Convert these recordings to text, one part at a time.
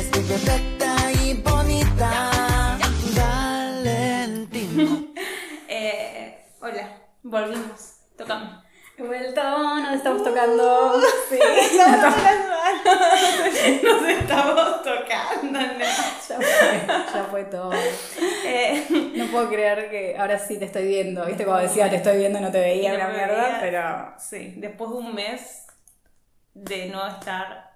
eres perfecta y bonita. Valentín. Eh, hola, volvimos. Tocamos. He vuelto, nos estamos tocando. Sí. Nos estamos tocando, ¿no? Ya fue, ya fue todo. Eh, No puedo creer que ahora sí te estoy viendo. ¿Viste? Cuando decía te estoy viendo no te veía No una me mierda, veía. pero sí, después de un mes de no estar.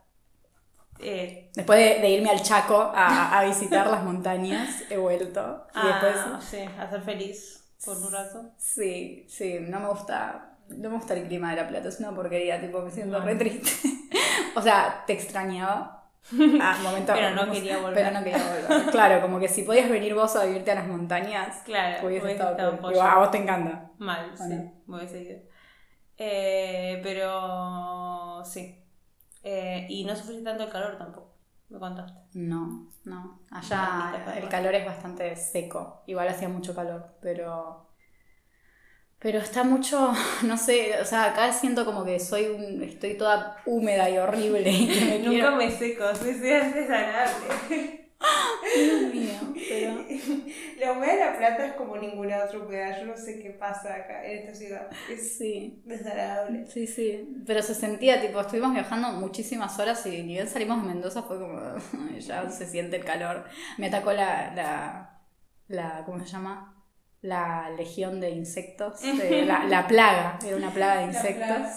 Eh, después de, de irme al Chaco a, a visitar las montañas, he vuelto. Y a, después, Ah, sí, a ser feliz por un rato. sí, sí, no me gusta. No me gusta el clima de La Plata, es una porquería, tipo, me siento No. re triste. o sea, te extrañaba. Ah, momento, Pero no quería volver. Pero no quería volver. Claro, como que si podías venir vos a vivirte a las montañas, Claro, hubiese estado. Igual, a vos te encanta. Mal, ¿O sí, no? me hubiese ido. Eh, pero sí. Eh, y no sufrí tanto el calor tampoco, me contaste. No, no. Allá el calor es bastante seco. Igual hacía mucho calor, pero. Pero está mucho, no sé, o sea, acá siento como que soy un, estoy toda húmeda y horrible y me Nunca quiero- me seco, es desagradable. Dios mío, pero La humedad de La Plata es como ninguna otra humedad, yo no sé qué pasa acá en esta ciudad, es sí, desagradable. sí, sí. Pero se sentía, tipo, estuvimos viajando muchísimas horas y ni bien salimos de Mendoza fue como, ya se siente el calor. Me atacó la, la, la ¿cómo se llama? La legión de insectos, de- la, la plaga, era una plaga de insectos.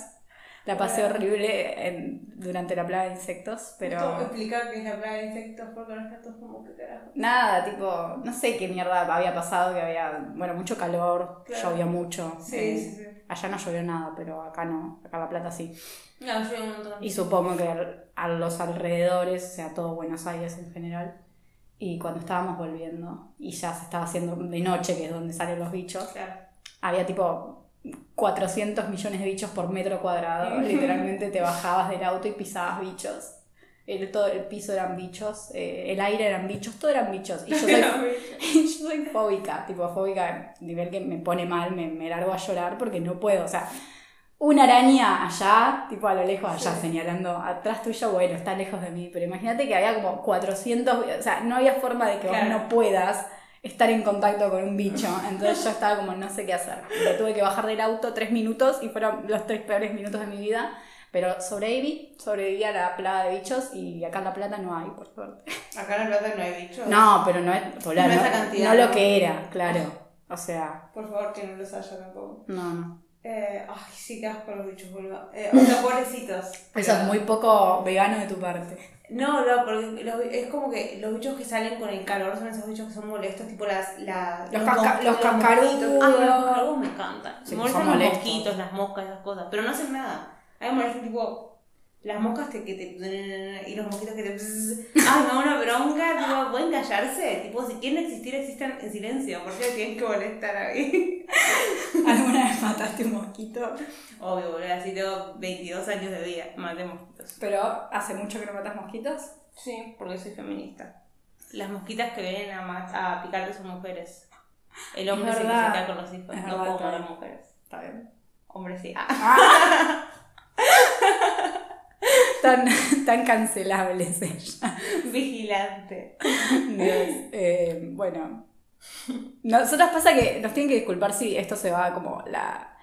La pasé Bueno. horrible en- durante la plaga de insectos, pero explicar qué es la plaga de insectos porque no está todo como que carajo. nada, tipo, no sé qué mierda había pasado, que había, bueno, mucho calor, Claro. llovía mucho. Sí, eh, sí, sí. Allá no llovió nada, pero acá no, acá La Plata sí. No, yo un montón. Y supongo que a los alrededores, o sea, todo Buenos Aires en general. Y cuando estábamos volviendo, y ya se estaba haciendo de noche, que es donde salen los bichos, Claro. había tipo 400 millones de bichos por metro cuadrado. Literalmente te bajabas del auto y pisabas bichos. El, todo el piso eran bichos, eh, el aire eran bichos, todo eran bichos. Y yo soy, yo soy fóbica, tipo fóbica, nivel que me pone mal, me, me largo a llorar porque no puedo. O sea, una araña allá, tipo a lo lejos, allá señalando atrás tuyo, bueno, está lejos de mí. Pero imagínate que había como 400, o sea, no había forma de que Claro. vos no puedas estar en contacto con un bicho. Entonces yo estaba como, no sé qué hacer. Me tuve que bajar del auto tres minutos y fueron los tres peores minutos de mi vida. Pero sobreviví, sobreviví a la plaga de bichos y acá en La Plata no hay, por suerte. Acá en La Plata no hay bichos. No, pero no es, No no, esa cantidad, no lo ¿no? que era, claro. O sea, Por favor, que no los haya tampoco. no, no. Eh, ay, sí, qué asco los bichos, boludo. Eh, o sea, pobrecitos. Eso es muy poco vegano de tu parte. No, no, porque los- es como que los bichos que salen con el calor son esos bichos que son molestos, tipo las. La, Los casca- mos- los cascarudos. los cascarudos me encantan. Sí, me molestan los mosquitos, las moscas, esas cosas. Pero no hacen nada. A mí me molestan, tipo. Las moscas te, que te. Y los mosquitos que te. Ay, me da una bronca, tipo, ¿pueden callarse? Tipo, si quieren existir, existan en silencio. ¿Por qué tienen que molestar a mí? ¿Alguna vez mataste un mosquito? Obvio, boludo, así tengo 22 años de vida. Maté mosquitos. Pero hace mucho que no matas mosquitos. Sí, porque soy feminista. Las mosquitas que vienen a, a picarte son mujeres. El hombre se quita con los hijos. Es no verdad, puedo matar mujeres. Está bien. Hombre sí. Ah. Tan, tan cancelable es ella. Vigilante. Dios. Eh, bueno. Nosotras pasa que nos tienen que disculpar si esto se va como la.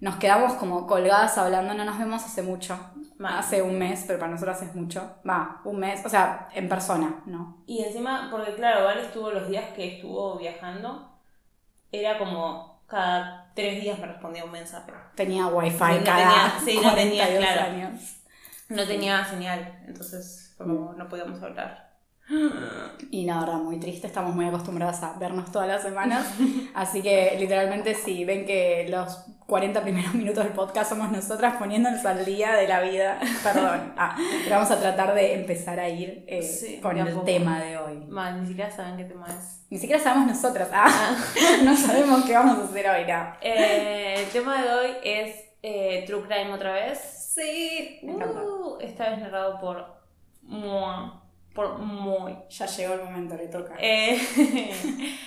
Nos quedamos como colgadas hablando, no nos vemos hace mucho. Mal. Hace un mes, pero para nosotras es mucho. Va, un mes, o sea, en persona, ¿no? Y encima, porque claro, Val estuvo los días que estuvo viajando, era como cada tres días me respondía un mensaje. Tenía wifi No cada tenía- sí, no tenía, 42 claro. años. No tenía señal, entonces como, no podíamos hablar. Y la verdad, muy triste, estamos muy acostumbradas a vernos todas las semanas. Así que literalmente si ven que los 40 primeros minutos del podcast somos nosotras poniéndonos al día de la vida, perdón. Ah, pero vamos a tratar de empezar a ir eh, Sí, con el poco. tema de hoy. Mal, ni siquiera saben qué tema es. Ni siquiera sabemos nosotras, ah, no sabemos qué vamos a hacer hoy, no. Eh, el tema de hoy es eh, True Crime otra vez. Sí, me Uh, esta vez narrado por Moi. Por Moi. Ya llegó el momento, le toca. Eh,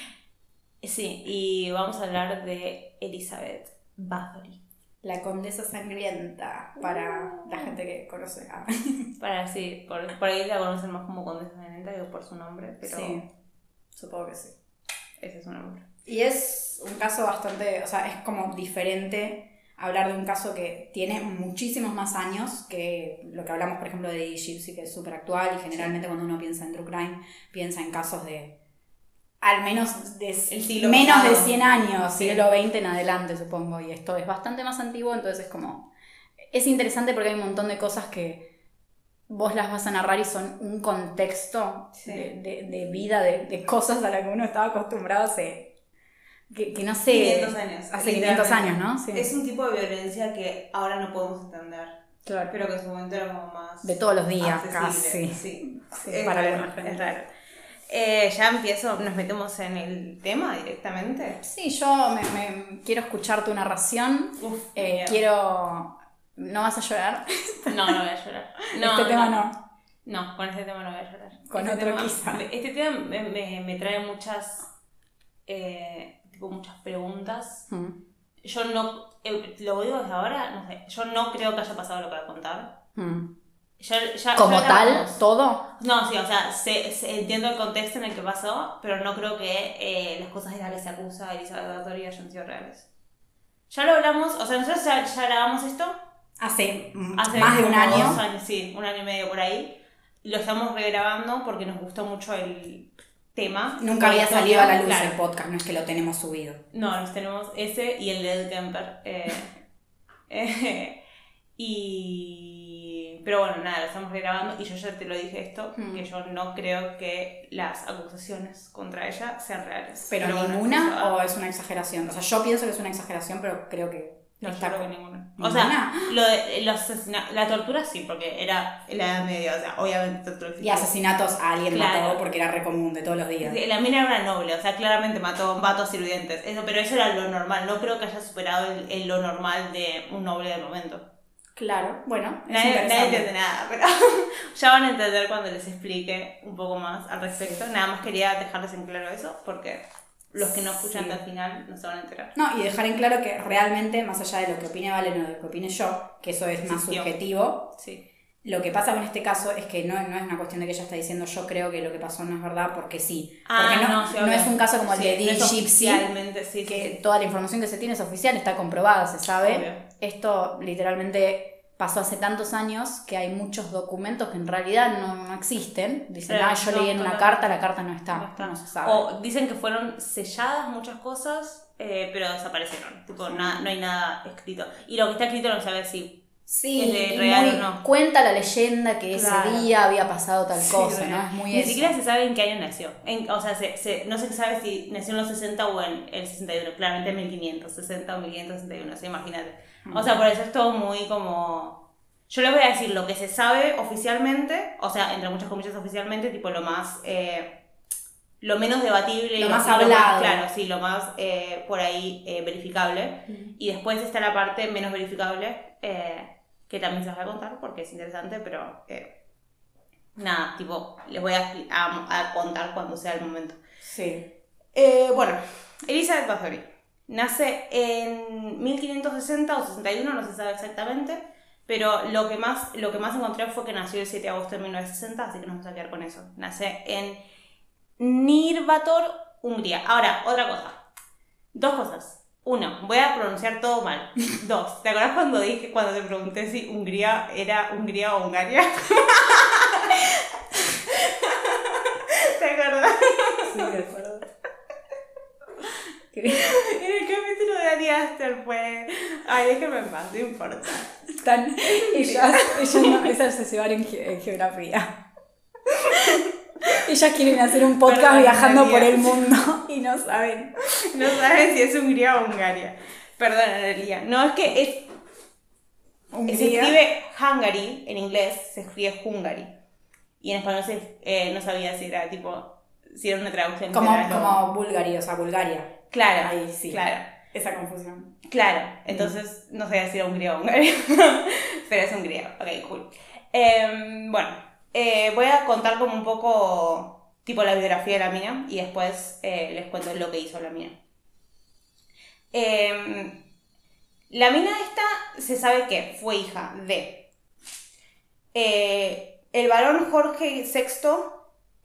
sí, y vamos a hablar de Elizabeth Bathory. La condesa sangrienta, para la gente que conoce a... Para sí, por, por ahí la conocen más como Condesa Sangrienta que por su nombre, pero Sí, supongo que sí. ese es su nombre. Y es un caso bastante, o sea, es como diferente hablar de un caso que tiene muchísimos más años que lo que hablamos, por ejemplo, de Gypsy, que es súper actual y generalmente cuando uno piensa en True Crime, piensa en casos de al menos de El siglo menos pasado. de 100 años, Sí. siglo XX en adelante, supongo, y esto es bastante más antiguo, entonces es como... Es interesante porque hay un montón de cosas que vos las vas a narrar y son un contexto Sí. de, de- de vida, de, de cosas a las que uno estaba acostumbrado hace... Que, que no sé... 500 años. Hace 500 literalmente. años, ¿no? Sí. Es un tipo de violencia que ahora no podemos entender, Claro. pero que en su momento era como más... De todos los días, casi. Sí, Sí, es para raro, es raro. Eh, ya empiezo, nos metemos en el tema directamente. Sí, yo me, me- quiero escuchar tu narración. Uf, Eh, quiero... ¿No vas a llorar? No, no voy a llorar. No, este tema no. No, con este tema no voy a llorar. Con Este otro tema- quizá. Este tema me, me- me trae muchas, eh, tipo muchas preguntas. Mm. Yo no, eh, lo digo desde ahora, no sé, yo no creo que haya pasado lo que voy a contar. Mm. Ya- ya- Como ya tal, todo. No, sí, o sea, entiendo el contexto en el que pasó, pero no creo que eh, las cosas de las que se acusa a Elizabeth Bathory hayan sido reales. Ya lo hablamos, o sea, nosotros ya, ya grabamos esto Hace, hace más de un año. años, sí, un año y medio por ahí. Lo estamos regrabando porque nos gustó mucho el tema. Nunca había salido a la luz claro. el podcast, no es que lo tenemos subido. No, nos tenemos ese y el de Ed Kemper. eh, eh, y. Pero bueno, nada, lo estamos regrabando y yo ya te lo dije esto, Mm. que yo no creo que las acusaciones contra ella sean reales. ¿Pero ninguna o es una exageración? O sea, yo pienso que es una exageración, pero creo que No, está creo que con- ninguna. O sea, lo de, los asesina- la tortura sí, porque era en la Edad Media, o sea, obviamente tortura Y asesinatos a alguien Claro. mató porque era re común de todos los días. La mina era una noble, o sea, claramente mató vatos sirvientes. Eso, pero eso era lo normal. No creo que haya superado el, el lo normal de un noble del momento. Claro, bueno, Nadie, nadie entiende nada, pero ya van a entender cuando les explique un poco más al respecto. Nada más quería dejarles en claro eso, porque los que no escuchan Sí. hasta el final no se van a enterar. No, y dejar en claro que realmente, más allá de lo que opine Valen o de lo que opine yo, que eso es más subjetivo, Sí. lo que pasa con este caso es que no, no es una cuestión de que ella está diciendo yo creo que lo que pasó no es verdad porque sí. Ah, porque no, sí, no es un caso como el de Dee Gypsy, que toda la información que se tiene es oficial, está comprobada, se sabe. Obvio. Esto literalmente pasó hace tantos años que hay muchos documentos que en realidad no, no existen. Dicen, Claro, ah, yo no, leí en una carta, la carta no está, No está. no se sabe. O dicen que fueron selladas muchas cosas, eh, pero desaparecieron. Tipo, na- no hay nada escrito. Y lo que está escrito no se sabe si. Sí, es de real muy- o no. cuenta la leyenda que Claro. ese día había pasado tal Sí, cosa, bueno, ¿no? Es muy Ni eso. siquiera se sabe en qué año nació. En- o sea, se, se- no se sabe si nació en los 60 o en el 61. Claramente en 1560 o 1561, ¿sí? imagínate. O sea, por eso es todo muy como. Yo les voy a decir lo que se sabe oficialmente, o sea, entre muchas comillas oficialmente, tipo lo más. eh, lo menos debatible, Lo más hablado. claro, sí, lo más eh, por ahí eh, verificable. Y después está la parte menos verificable, eh, que también se las voy a contar porque es interesante, pero nada, tipo, les voy a, a- a contar cuando sea el momento. Sí. Bueno, Elizabeth Bathory nace en 1560 o 61, no se sabe exactamente, pero lo que más, lo que más encontré fue que nació el 7 de agosto de 1960, así que nos vamos a quedar con eso. Nace en Nirvator, Hungría. Ahora, otra cosa. Dos cosas. Uno, voy a pronunciar todo mal. Dos, ¿te acuerdas cuando dije, cuando te pregunté si Hungría era Hungría o Hungaria? ¿Te acuerdas? Sí, de acuerdo. En el capítulo de Ari Aster fue. Ay, déjenme en paz, no importa. Están, ellas, ellas no, esas se llevan en, ge- en geografía. Ellas quieren hacer un podcast Perdón, viajando por el mundo y no saben. No saben si es Hungría o Hungaria. Perdón, Analia. No, es que es, se Hungría. escribe Hungary en inglés, se escribe Hungary. Y en español se, eh, no sabía si era tipo. Si era una traducción. Como, como Bulgaria, o sea, Bulgaria. Claro, Ahí sí. claro. Esa confusión. Claro, entonces no sabía si era Hungría o Hungaria, pero es Hungría, ok, cool. Em, bueno, eh, voy a contar como un poco tipo la biografía de la mina y después eh, les cuento lo que hizo la mina. Em, La mina esta se sabe que fue hija de eh, el varón Jorge VI,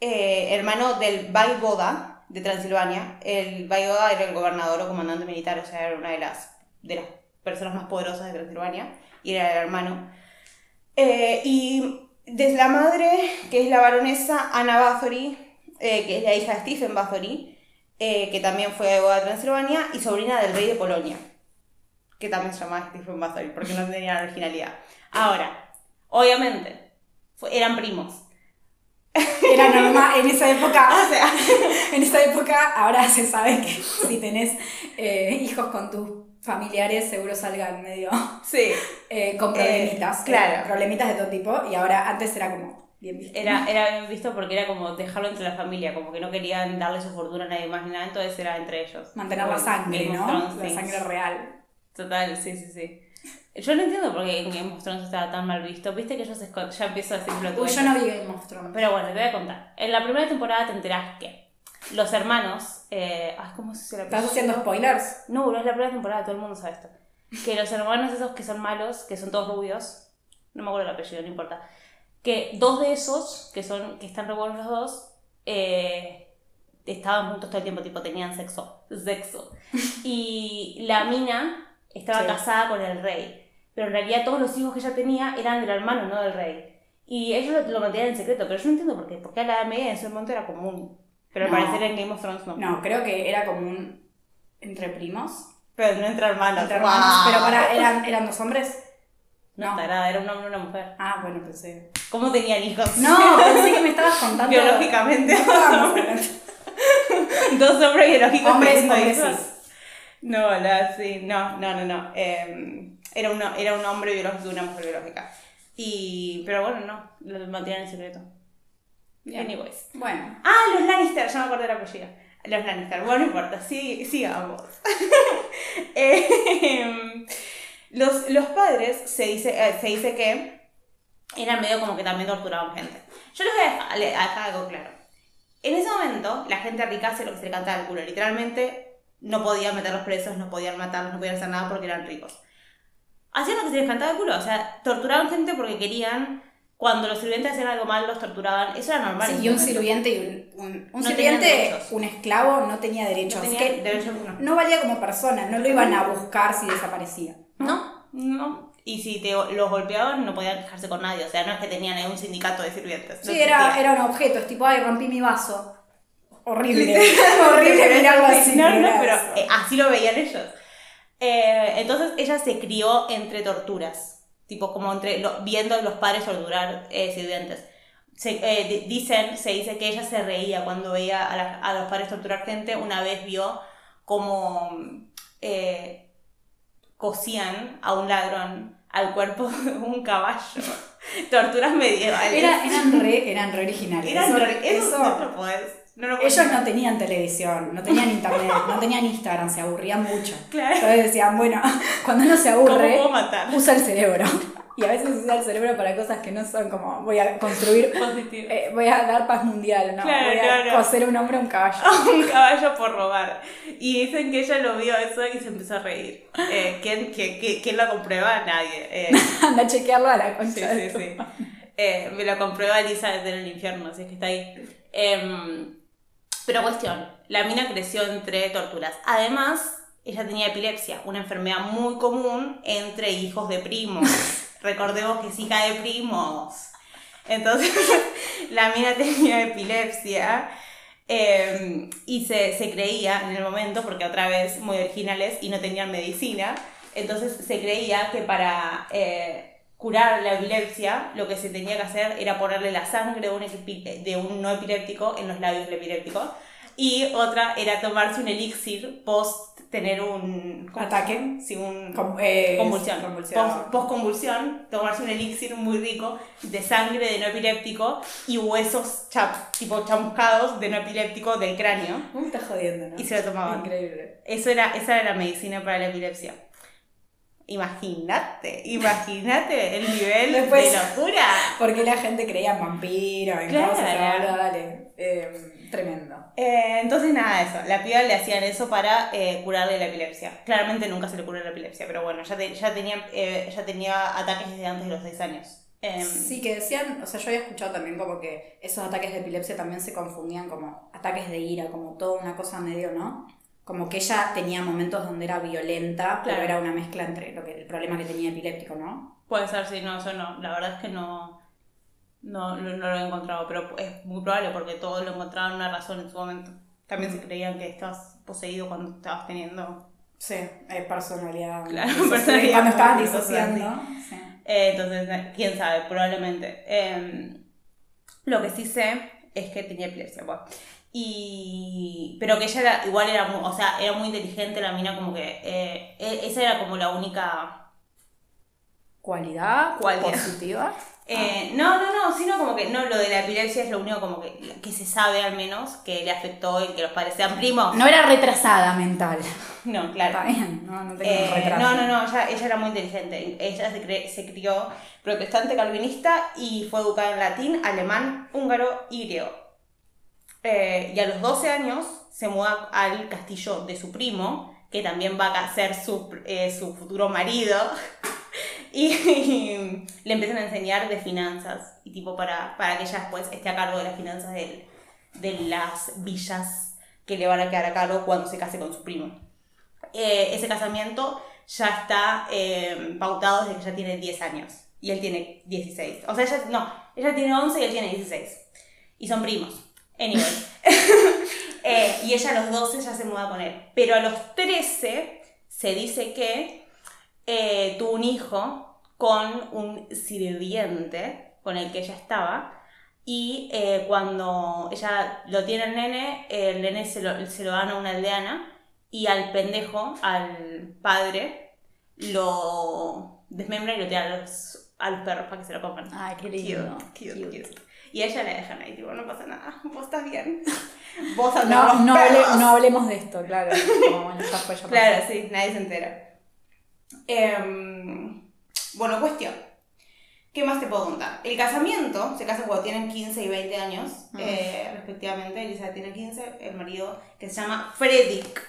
hermano del Vaivoda de Transilvania. El Vaivoda era el gobernador o comandante militar, o sea, era una de las, de las personas más poderosas de Transilvania y era el hermano. Eh, y desde la madre, que es la baronesa Ana Bathory, eh, que es la hija de Stephen Bathory, eh, que también fue Vaivoda de Transilvania, y sobrina del rey de Polonia, que también se llamaba Stephen Bathory, porque no tenía originalidad. Ahora, obviamente, eran primos. Era normal, en esa época, O sea, en esa época ahora se sabe que si tenés eh, hijos con tus familiares seguro salgan medio sí, eh, con problemitas. Eh, claro. eh, problemitas de todo tipo y ahora antes era como bien visto. era, era bien visto porque era como dejarlo entre la familia, como que no querían darle su fortuna a nadie más ni nada, entonces era entre ellos. Mantener la sangre, ¿no? La sangre real. Total, sí, sí, sí. Yo no entiendo por qué en Game of Thrones estaba tan mal visto. Viste que ellos se ya empiezo a decir plot Uy, twist. yo no vi Game of Thrones. Pero bueno, te voy a contar. En la primera temporada te enterás que los hermanos. Eh, ay, ¿Cómo se llama? ¿Estás haciendo spoilers? No, no es la primera temporada, todo el mundo sabe esto. Que los hermanos esos que son malos, que son todos rubios, no me acuerdo el apellido, no importa. Que dos de esos, que son que están re buenos los dos, eh, estaban juntos todo el tiempo, tipo tenían sexo. Sexo. Y la mina estaba Sí. casada con el rey. Pero en realidad todos los hijos que ella tenía eran del hermano, no del rey. Y ellos lo, mantenían en secreto, pero yo no entiendo por qué. Porque a la media en ese momento era común. Pero al No. parecer en Game of Thrones no. No, creo que era como un entre primos. Pero no entre hermanos. Entre hermanos. Pero para, ¿eran, ¿eran dos hombres? No, tarada, era un hombre y una mujer. Ah, bueno, pensé. ¿Cómo tenían hijos? No, pensé que me estabas contando. Biológicamente. Estábamos hablando. Dos hombres biológicos Hombres, hombres. No, la, sí, no, no, no, no. Eh, era, uno, era un hombre biológico y una mujer biológica. Y, pero bueno, no, lo mantienen en secreto. Bien. Anyways. Bueno, Ah, los Lannister, ya me acordé del apellido. Los Lannister, bueno, no importa, sí, sigamos. Eh, los, los padres se dice, eh, se dice que eran medio como que también torturaban gente. Yo les voy a dejar, le- a dejar algo claro. En ese momento, la gente rica hacía lo que se le cantaba al culo. Literalmente, no podían meterlos presos, no podían matarlos, no podían hacer nada porque eran ricos. Hacían lo que se les cantaba al culo. O sea, torturaban gente porque querían. Cuando los sirvientes hacían algo mal, los torturaban. Eso era normal. sí, y un sirviente y un, un, un No sirviente, un esclavo no tenía derechos. No que derechos ninguno. no valía como persona, no lo iban a buscar si desaparecía. No, no. Y si te, los golpeaban, no podían quejarse con nadie. O sea, no es que tenían un sindicato de sirvientes. Sí, era, era un objeto, es tipo, ay, rompí mi vaso. Horrible. Horrible ver algo así. No, no, pero eh, así lo veían ellos. Eh, entonces ella se crió entre torturas. Tipo, como entre lo- viendo a los padres torturar eh. Se, eh, di- dicen, se dice que ella se reía cuando veía a, la- a los padres torturar gente. Una vez vio como eh, cosían a un ladrón al cuerpo de un caballo. Torturas medievales. Era- eran, re, eran re originales. Eran Eso- re- eso eso- no lo podés. No lo ellos no tenían televisión, no tenían internet, no tenían Instagram, se aburrían mucho. Claro. Entonces decían, bueno, cuando uno se ¿Cómo aburre, usa el cerebro. Y a veces usa el cerebro para cosas que no son como voy a construir, eh, voy a dar paz mundial, no, Claro, voy a claro. coser un hombre a un caballo. un caballo por robar. Y dicen que ella lo vio eso y se empezó a reír. Eh, ¿quién, quién- quién- quién lo comprueba? Nadie. Eh, Anda a chequearlo a la sí, concha sí, sí. madre. Eh, me lo comprueba Elizabeth en el infierno, así es que está ahí. Em, pero cuestión, la mina creció entre torturas. Además, ella tenía epilepsia, una enfermedad muy común entre hijos de primos. Recordemos que es hija de primos. Entonces, la mina tenía epilepsia eh, y se, se creía en el momento, porque otra vez muy originales y no tenían medicina, entonces se creía que para eh, curar la epilepsia lo que se tenía que hacer era ponerle la sangre de un, de un no epiléptico en los labios del epiléptico y otra era tomarse un elixir post tener un ¿cómo se Ataque. Sí, un, eh, convulsión. convulsión. Post, post-convulsión, tomarse un elixir muy rico de sangre de no epiléptico y huesos chap, tipo chamuscados de no epiléptico del cráneo. Me estás jodiendo, ¿no? Y se lo tomaban. Increíble. Eso era, esa era la medicina para la epilepsia. Imagínate, imagínate el nivel Después- de locura. Porque la gente creía en vampiros, en Claro. cosas, dale. Sí, Eh, tremendo. Eh, entonces nada, eso. La piba le hacían eso para eh, curarle la epilepsia. Claramente nunca se le curó la epilepsia, pero bueno, ya, te- ya, tenía, eh, ya tenía ataques desde antes de los 6 años. Em, Sí, que decían, o sea, yo había escuchado también como que esos ataques de epilepsia también se confundían como ataques de ira, como toda una cosa medio, ¿no? Como que ella tenía momentos donde era violenta, pero Claro. era una mezcla entre lo que, el problema que tenía epiléptico, ¿no? Puede ser, sí, no, eso no. La verdad es que no, no, no, no lo he encontrado, pero es muy probable porque todos lo encontraban una razón en su momento. También se creían que estabas poseído cuando estabas teniendo... Sí, eh, personalidad. Claro, personalidad Cuando cosas disociando. Sí. Eh, entonces, eh, quién sabe, probablemente. Em, lo que sí sé es que tenía epilepsia, pues. Y... Pero que ella era, igual era muy, o sea, era muy inteligente la mina, como que... eh, e- esa era como la única... Cualidad, Cualidad. positiva. Eh, no, no, no, sino como que no, lo de la epilepsia es lo único como que, que se sabe al menos, que le afectó y que los padres sean primos. No era retrasada mental. No, claro. Está bien, no, no tenía Eh, retraso. no, no, no, ella, ella era muy inteligente. Ella se, cre- se crió protestante calvinista y fue educada en latín, alemán, húngaro y griego. Eh, y a los 12 años se muda al castillo de su primo, que también va a ser su, eh, su futuro marido. Y, le empiezan a enseñar de finanzas, y tipo para, para que ella después esté a cargo de las finanzas de, de las villas que le van a quedar a cargo cuando se case con su primo. Eh, ese casamiento ya está eh, pautado desde que ella tiene 10 años y él tiene 16. O sea, ella, no, ella tiene 11 y él tiene 16. Y son primos. Anyway. Eh, y ella a los 12 ya se muda con él. Pero a los 13 se dice que eh, tuvo un hijo con un sirviente con el que ella estaba. Y eh, cuando ella lo tiene el nene, el nene se lo, se lo dan a una aldeana y al pendejo, al padre, lo desmembra y lo tira a los, a los perros para que se lo coman. Ay, qué lindo. cute, Cute. cute. Y ella la dejan ahí, tipo, no pasa nada, vos estás bien. Vos No, los no, hable- no hablemos de esto, claro. Como, bueno, ya fue, ya pasó. Claro, sí, nadie se entera. Em, bueno, cuestión. ¿Qué más te puedo contar? El casamiento, se casan cuando tienen 15 y 20 años, Mm. eh, respectivamente. Elisa tiene 15, el marido que se llama Fredrik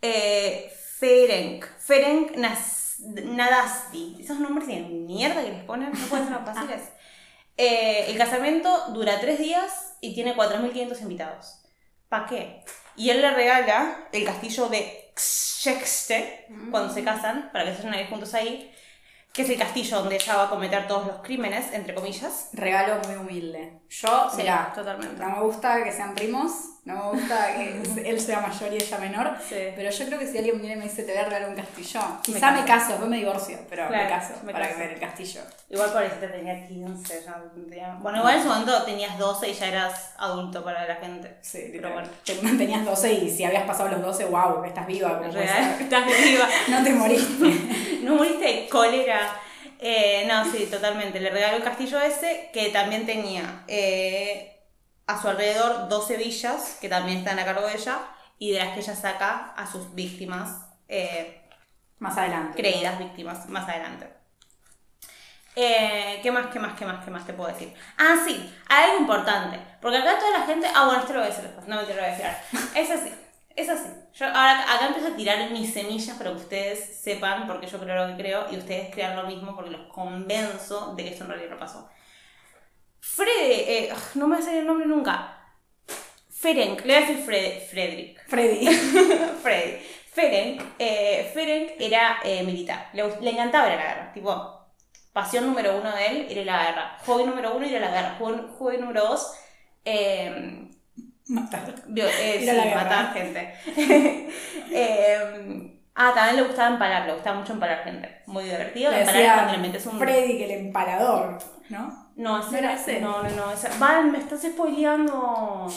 eh, Ferenc. Ferenc Nas- Nadasti. Esos nombres de mierda que les ponen, no pueden ser más fáciles. Eh, el casamiento dura tres días y tiene 4.500 invitados. ¿Para qué? Y él le regala el castillo de Xexte cuando se casan, para que se vayan a ir juntos ahí, que es el castillo donde ella va a cometer todos los crímenes, entre comillas. Regalo muy humilde. Yo, Sí, mira, totalmente. no me gusta que sean primos, no me gusta que él sea mayor y ella menor, Sí. pero yo creo que si alguien viene y me dice te voy a regalar un castillo, quizá caso. me caso, después me divorcio, pero Claro, me caso me para caso. ver el castillo. Igual pobrecita tenía 15, ya no tenía- Bueno, igual en su momento tenías 12 y ya eras adulto para la gente. Sí, pero bueno. Te tenías 12 y si habías pasado los 12, wow, estás viva. como Real, estás viva. No te moriste. No moriste de cólera. Eh, no, sí, totalmente. Le regaló el castillo ese, que también tenía eh, a su alrededor 12 villas, que también están a cargo de ella, y de las que ella saca a sus víctimas, eh, Más adelante. creídas víctimas, más adelante. Eh, ¿Qué más, qué más, qué más, qué más te puedo decir? Ah, sí, algo importante. Porque acá toda la gente. Ah, bueno, esto lo voy a decir después, no me te lo voy a decir. Es así, es así. Yo ahora acá empiezo a tirar mis semillas para que ustedes sepan, porque yo creo lo que creo, y ustedes crean lo mismo porque los convenzo de que esto en realidad no pasó. Fred, eh, ugh, no me va a salir el nombre nunca. Ferenc, le voy a decir Fred, Frederick. Freddy. Freddy. Ferenc, eh, Ferenc era eh, militar. Le, le encantaba ir a la guerra. Tipo, pasión número uno de él, ir a la guerra. Hobby número uno, ir a la guerra. Hobby, número dos, eh, Matar. eh, sí, matar gente. Eh, ah, también le gustaba empalar, le gustaba mucho empalar gente. Muy divertido. Le Empalar es un... Freddy que el empalador, ¿no? No, ese ¿No era era ese? No, no, no. ese- Val, me estás spoileando.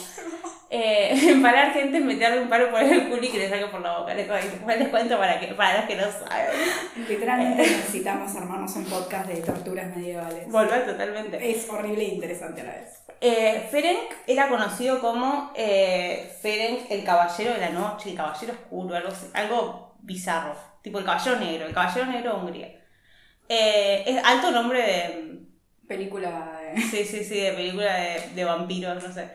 Eh, empalar gente, meterle un palo por el culo y que le saque por la boca. Les, cuento- les cuento para, que, para los que no saben. Literalmente necesitamos armarnos un podcast de torturas medievales. Volver totalmente. Es horrible e interesante a la vez. Eh, Ferenc era conocido como eh, Ferenc el caballero de la noche, el caballero oscuro, algo, algo bizarro. Tipo el caballero negro, el caballero negro de Hungría. Eh, es alto nombre de. Película de... Sí, sí, sí, de película de, de vampiros, no sé.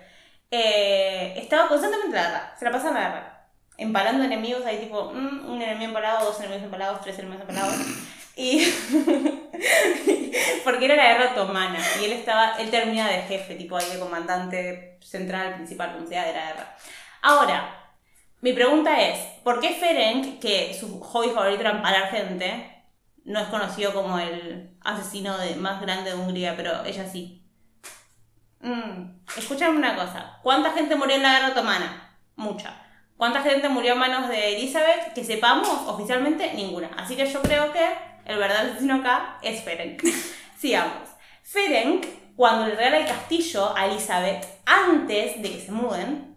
eh, estaba constantemente en la guerra, se la pasaba la guerra, empalando enemigos, ahí tipo, mm, un enemigo empalado, dos enemigos empalados, tres enemigos empalados. Y porque era la guerra otomana y él estaba, él termina de jefe, tipo ahí de comandante central, principal, como sea, de la guerra. Ahora, mi pregunta es, ¿por qué Ferenc, que su hobby favorito era empalar gente, no es conocido como el asesino de- más grande de Hungría, pero ella sí? Mm, escúchame una cosa, ¿cuánta gente murió en la guerra otomana? Mucha. ¿Cuánta gente murió a manos de Elizabeth? Que sepamos, oficialmente, ninguna. Así que yo creo que el verdadero asesino acá es Ferenc. Sigamos. Ferenc, cuando le regala el castillo a Elizabeth, antes de que se muden,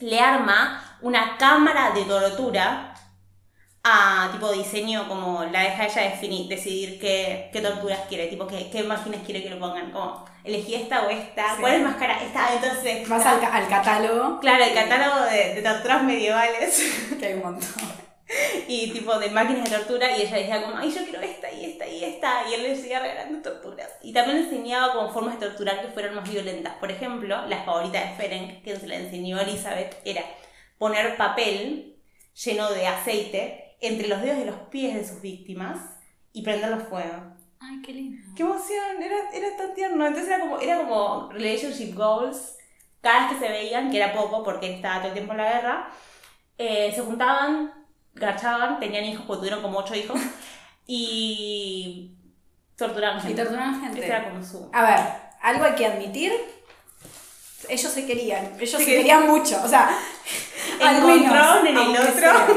le arma una cámara de tortura a tipo diseño como la deja ella defini- decidir qué, qué torturas quiere, tipo qué, qué máquinas quiere que le pongan, como elegí esta o esta, Sí. cuál es más cara, esta, entonces Vas al, ca- al catálogo, Claro, el catálogo de, de torturas medievales que hay un montón. y tipo de máquinas de tortura y ella decía como, ay, yo quiero esta y esta y esta y él le seguía regalando torturas. Y también le enseñaba como formas de torturar que fueran más violentas. Por ejemplo, la favorita de Ferenc, que se le enseñó a Elizabeth, era poner papel lleno de aceite entre los dedos de los pies de sus víctimas y prenderlos fuego. Ay, qué lindo. ¡Qué emoción! Era, era tan tierno. Entonces era como, era como relationship goals. Cada vez que se veían, que era poco porque él estaba todo el tiempo en la guerra, eh, se juntaban, garchaban, tenían hijos, porque tuvieron como ocho hijos, y torturaban Y gente. torturan gente. Ese era como su... A ver, algo hay que admitir. Ellos se querían, ellos se, Se querían mucho. O sea, Encontraron en el otro sea.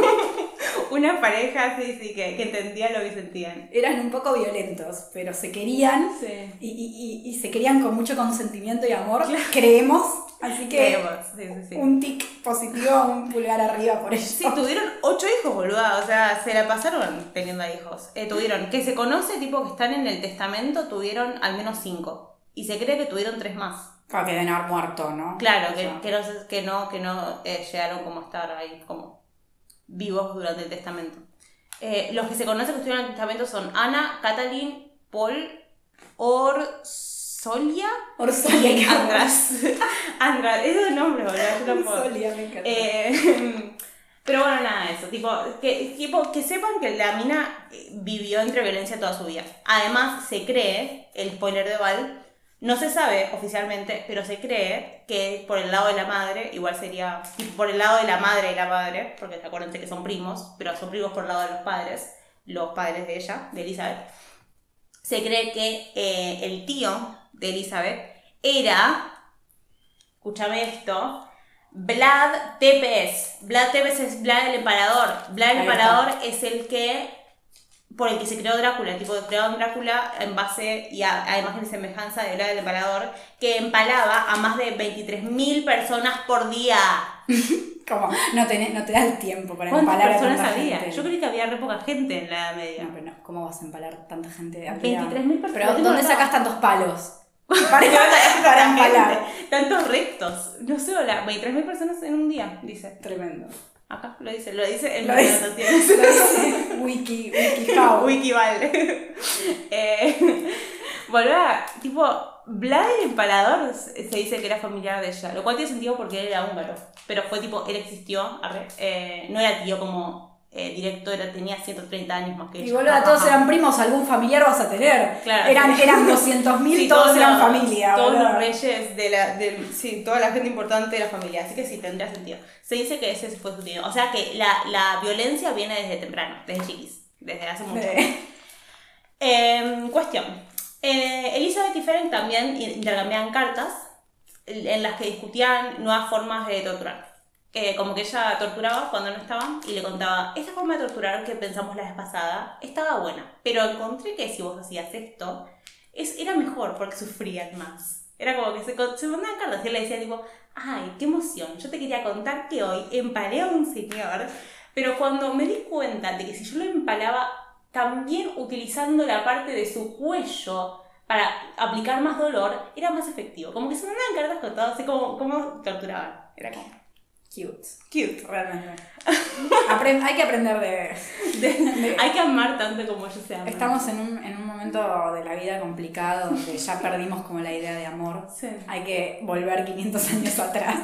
una pareja sí, sí, que, que entendía lo que sentían. Eran un poco violentos, pero se querían Sí. y, y- y- y se querían con mucho consentimiento y amor. Creemos. Así que Creemos, sí, sí, sí. un tic positivo, un pulgar arriba por eso. Sí, tuvieron ocho hijos, boluda. O sea, se la pasaron teniendo hijos. Eh, tuvieron, que se conoce, tipo, que están en el testamento, tuvieron al menos cinco. Y se cree que tuvieron tres más. Claro, que deben haber muerto, ¿no? Claro, que, que no, que no, que no eh, llegaron como a estar ahí, como vivos durante el testamento. Eh, los que se conocen que estuvieron en el testamento son Ana, Katalin, Paul, Orsolia Orsolia, y que András. András, esos nombres, boludo, yo. Orsolia, me encanta. Eh, pero bueno, nada, eso. Tipo que, tipo, que sepan que la mina eh, vivió entre violencia toda su vida. Además, se cree, el spoiler de Val, no se sabe oficialmente, pero se cree que por el lado de la madre, igual sería por el lado de la madre y la madre, porque acuérdense que son primos, pero son primos por el lado de los padres, los padres de ella, de Elizabeth. Se cree que eh, el tío de Elizabeth era, escúchame esto, Vlad Tepes. Vlad Tepes es Vlad el Empalador. Vlad el. Empalador es el que, por el que se creó Drácula, tipo de crearon Drácula en base y a, a imagen y semejanza de Vlad el Empalador, que empalaba a más de 23.000 personas por día. Como, no, tenés- no te da el tiempo para ¿Cuántas empalar a personas había? gente. Yo creí que había re poca gente en la Edad Media. No, pero no, ¿cómo vas a empalar tanta gente? a 23.000 día? personas. Pero ¿dónde sacas tantos palos? Para, Para, empalar. Tantos rectos. No sé, hola, 23.000 personas en un día, dice. Tremendo. Acá lo dice, lo dice en Lo las dice. Lo dice Wiki, WikiHow. Wikival. eh, boluda, tipo, Vlad el Empalador se se dice que era familiar de ella, lo cual tiene sentido porque él era húngaro. Pero fue tipo, él existió, arre, eh, no era tío como eh, directo, era, tenía 130 años más que ella. Y boluda, todos eran primos, algún familiar vas a tener. Claro, eran, sí. eran 200.000, Sí, todos eran los- familia. Todos los reyes de la. De, sí, toda la gente importante de la familia. Así que sí, tendría sentido. Se dice que ese fue su tío. O sea que la, la violencia viene desde temprano, desde chiquis. Desde hace mucho. Eh, Em, cuestión. Eh, Elizabeth y Ferenc también intercambiaban cartas en las que discutían nuevas formas de torturar. Eh, como que ella torturaba cuando no estaban y le contaba, esta forma de torturar que pensamos la vez pasada estaba buena, pero encontré que si vos hacías esto, es, era mejor porque sufrían más. Era como que se, se mandaban cartas y él le decía tipo, ay, qué emoción, yo te quería contar que hoy empalé a un señor, pero cuando me di cuenta de que si yo lo empalaba también utilizando la parte de su cuello para aplicar más dolor, era más efectivo. Como que se mandaban cartas con todo, así como, como torturaban. Era como Cute. cute. Realmente. Hay que aprender de, de- Hay que amar tanto como ellos se aman. Estamos en un, en un momento de la vida complicado donde ya perdimos como la idea de amor. Sí. Hay que volver 500 años atrás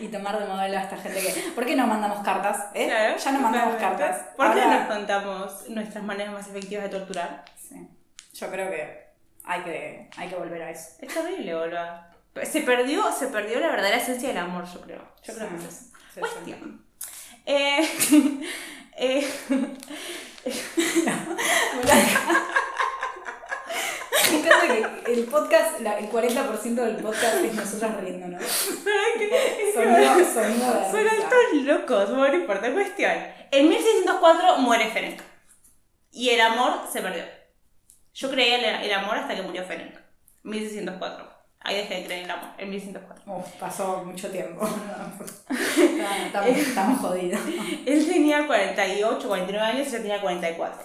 y tomar de modelo a esta gente que... ¿Por qué no mandamos cartas? eh? Claro, ya no mandamos cartas. ¿Por qué Ahora- nos contamos nuestras maneras más efectivas de torturar? Sí. Yo creo que hay que, hay que volver a eso. Es terrible, boludo. Se perdió, se perdió la verdadera esencia del amor, yo creo. Yo creo Sí, que es eso. sí, sí. Cuestión. Eh, eh, Me encanta que el podcast, la- el 40% del podcast es nosotras riéndonos. Sonido, sonido de son altos locos, bueno, no importa. Cuestión. En 1604 muere Ferenc. Y el amor se perdió. Yo creía el, el amor hasta que murió Ferenc. 1604. Ahí dejé de creer en el amor, en 1604. Uf, pasó mucho tiempo. Estamos, estamos jodidos. Él tenía 48, 49 años y ella tenía 44.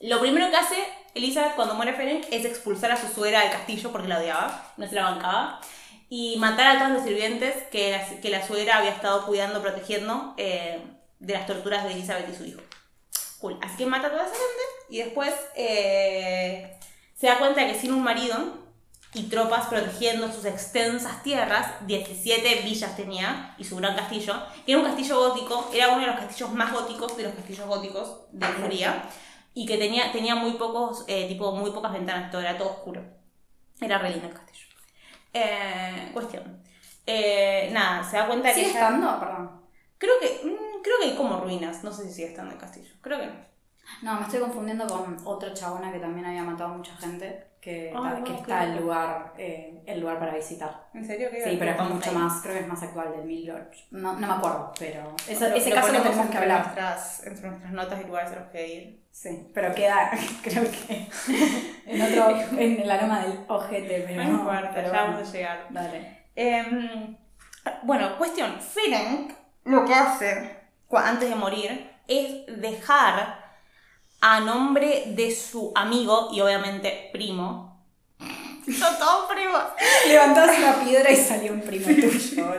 Lo primero que hace Elizabeth cuando muere Ferenc es expulsar a su suegra del castillo porque la odiaba, no se la bancaba, y matar a todos los sirvientes que la, que la suegra había estado cuidando, protegiendo eh, de las torturas de Elizabeth y su hijo. Cool. Así que mata a toda esa gente y después eh, se da cuenta que sin un marido y tropas protegiendo sus extensas tierras, 17 villas tenía y su gran castillo, que era un castillo gótico, era uno de los castillos más góticos de los castillos góticos de Hungría y que tenía, tenía muy pocos, eh, tipo, muy pocas ventanas, todo era todo oscuro. Era re lindo el castillo. Eh, cuestión. Eh, nada, se da cuenta que ¿Sigue estando? Perdón. Creo que, mm, creo que hay como ruinas, no sé si sigue estando el castillo, creo que no. No, me estoy confundiendo con otra chabona que también había matado a mucha gente, que, no, está qué el lugar, eh, el lugar para visitar. ¿En serio? ¿Qué Sí, pero es mucho ahí? más, creo que es más actual del 1800. No, no me acuerdo, pero eso- Lo- ese lo caso lo tenemos que hablar. Nuestras, entre nuestras notas y lugares a los que ir. Sí, pero queda, creo que en otro, en el aroma del ojete, pero No importa, pero ya vamos a llegar. Dale. Em, bueno, cuestión. Ferenc lo que hace antes de morir es dejar a nombre de su amigo y obviamente primo. Son todos primos. Levantás una piedra y salió un primo tuyo.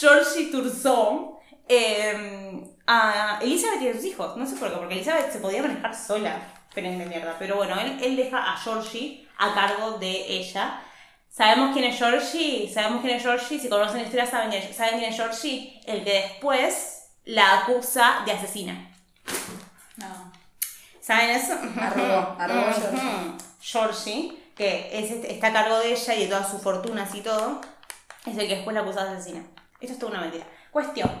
Georgie Turson. em, a Elizabeth y a sus hijos. No sé por qué, porque Elizabeth se podía manejar sola. De mierda. Pero bueno, él, él deja a Georgie a cargo de ella. ¿Sabemos quién es Georgie? ¿Sabemos quién es Georgie? Si conocen la historia, ¿saben quién es, ¿saben quién es Georgie? El que después la acusa de asesina. ¿Saben eso? Arrobó Ujú. Georgie. Georgie, que es, está a cargo de ella y de todas sus fortunas y todo, es el que después la acusa de asesina. Esto es toda una mentira. Cuestión.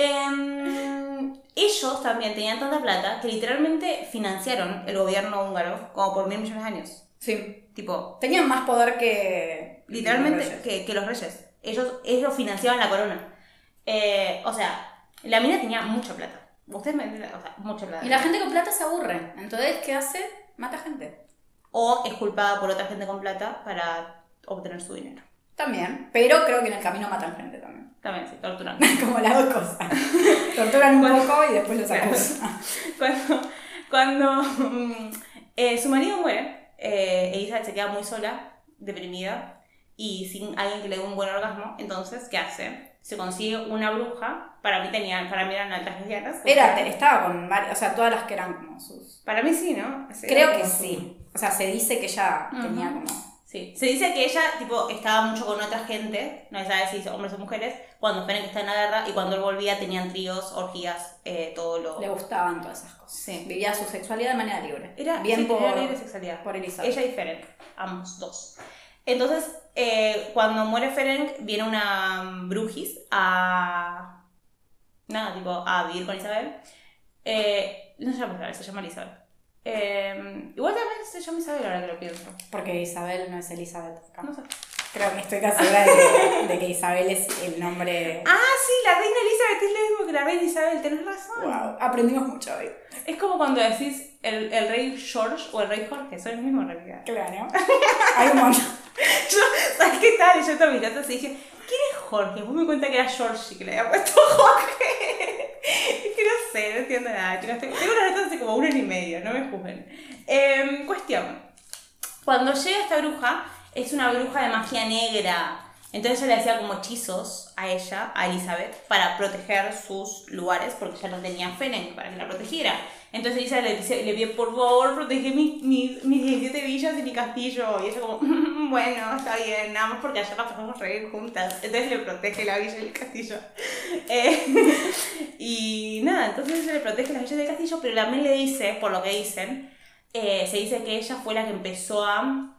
Em, ellos también tenían tanta plata que literalmente financiaron el gobierno húngaro como por mil millones de años. Sí. Tipo, Tenían más poder que. literalmente los reyes. que, que los reyes. Ellos, ellos financiaban la corona. Eh, o sea, la mina tenía mucha plata. Ustedes me entienden, o sea, mucha plata. Y la gente con plata se aburre. Entonces, ¿qué hace? Mata gente. O es culpada por otra gente con plata para obtener su dinero. También. Pero creo que en el camino matan gente también. También, sí, torturan. Como las dos cosas. Torturan un poco y después los Claro. acusan. cuando cuando mm, eh, su marido muere, eh, Elizabeth se queda muy sola, deprimida y sin alguien que le dé un buen orgasmo. Entonces, ¿qué hace? Se consigue una bruja. Para mí, tenían, para mí eran altas lesbianas. Era, estaba con varias, o sea, todas las que eran como sus. Para mí sí, ¿no? Creo era que su- sí. O sea, se dice que ella tenía como. Sí. Se dice que ella, tipo, estaba mucho con otra gente, no se sabe si hombres o mujeres, cuando Ferenc está en la guerra y cuando él volvía tenían tríos, orgías, eh, todo lo... Le gustaban todas esas cosas. Sí. Vivía su sexualidad de manera libre. Era bien sí, por, libre sexualidad. por Elizabeth. Ella y Ferenc, ambos dos. Entonces, eh, cuando muere Ferenc, viene una brujis a. Nada, tipo, a vivir con Isabel. Eh, no se llama Isabel, se llama Elizabeth. Eh, igual también se llama Isabel ahora que lo pienso. Porque Isabel no es Elizabeth acá. No sé. Creo que estoy casi segura de que, de que Isabel es el nombre. Ah, sí, la reina Elizabeth es lo mismo que la reina Isabel, tenés razón. Wow, aprendimos mucho hoy. Es como cuando decís el, el rey George o el rey Jorge, son el mismo en realidad. Claro. Hay un montón. Yo, ¿sabes qué estaba leyendo mis notas y dije, ¿quién es Jorge? Vos me cuenta que era George y que le había puesto Jorge. Es que no sé, no entiendo nada. Tengo unas notas hace como un año y medio, no me juzguen. Em, cuestión. Cuando llega esta bruja, es una bruja de magia negra. Entonces ella le hacía como hechizos a ella, a Elizabeth, para proteger sus lugares, porque ya no tenía Ferenc para que la protegiera. Entonces Elisa le, dice, le pide, por favor, protege mis, mis, mis 17 villas y mi castillo. Y ella como, bueno, está bien, nada más porque allá las podemos reír juntas. Entonces le protege la villa y el castillo. Eh, y nada, entonces ella le protege las villas del castillo, pero también le dice, por lo que dicen, eh, se dice que ella fue la que empezó a...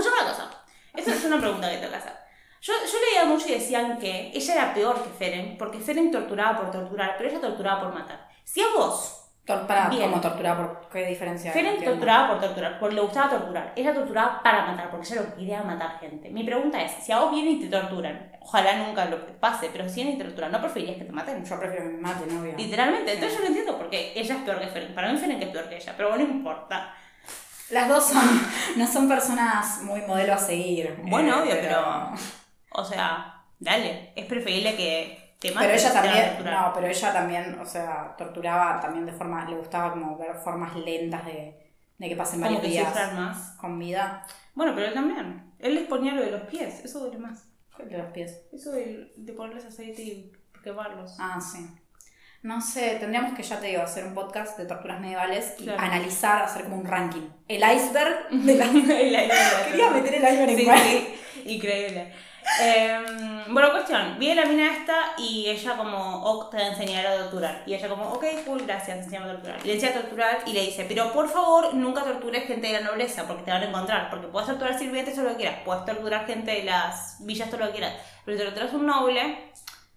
Escuchame una cosa. Esta es una pregunta que tengo que hacer. Yo, yo leía mucho y decían que ella era peor que Feren, porque Feren torturaba por torturar, pero ella torturaba por matar. Si a vos, Tor- Para, Bien. como torturar, ¿por qué diferencia? Feren torturaba por torturar, porque le gustaba torturar. Ella torturaba para matar, porque ella lo que quería matar gente. Mi pregunta es, si a vos vienen y te torturan, ojalá nunca lo pase, pero si vienen y te torturan, ¿no preferirías que te maten? Yo prefiero que me maten, obvio. Literalmente, entonces yo lo entiendo porque ella es peor que Feren. Para mí Feren que es peor que ella, pero no importa. Las dos son, no son personas muy modelo a seguir. Bueno, eh, obvio, pero... O sea, dale, es preferible que te maten. Pero ella también, no, pero ella también, o sea, torturaba también de forma, le gustaba como ver formas lentas de, de que pasen Como varios que días más. con vida. Bueno, pero él también. Él les ponía lo de los pies, eso duele más. De los pies. Eso de, de ponerles aceite y quemarlos. Ah, sí. No sé, tendríamos que, ya te digo, hacer un podcast de torturas medievales y Claro. analizar, hacer como un ranking. El iceberg de la... Quería Quería meter el iceberg en Sí, cual- sí, increíble. Em, bueno, cuestión, viene la mina esta y ella como, te voy a torturar. Y ella como, ok, cool, gracias, enséñame a torturar. Y le enseña a torturar y le dice, pero por favor, nunca tortures gente de la nobleza porque te van a encontrar. Porque puedes torturar sirvientes todo lo que quieras, puedes torturar gente de las villas todo lo que quieras. Pero si torturas un noble,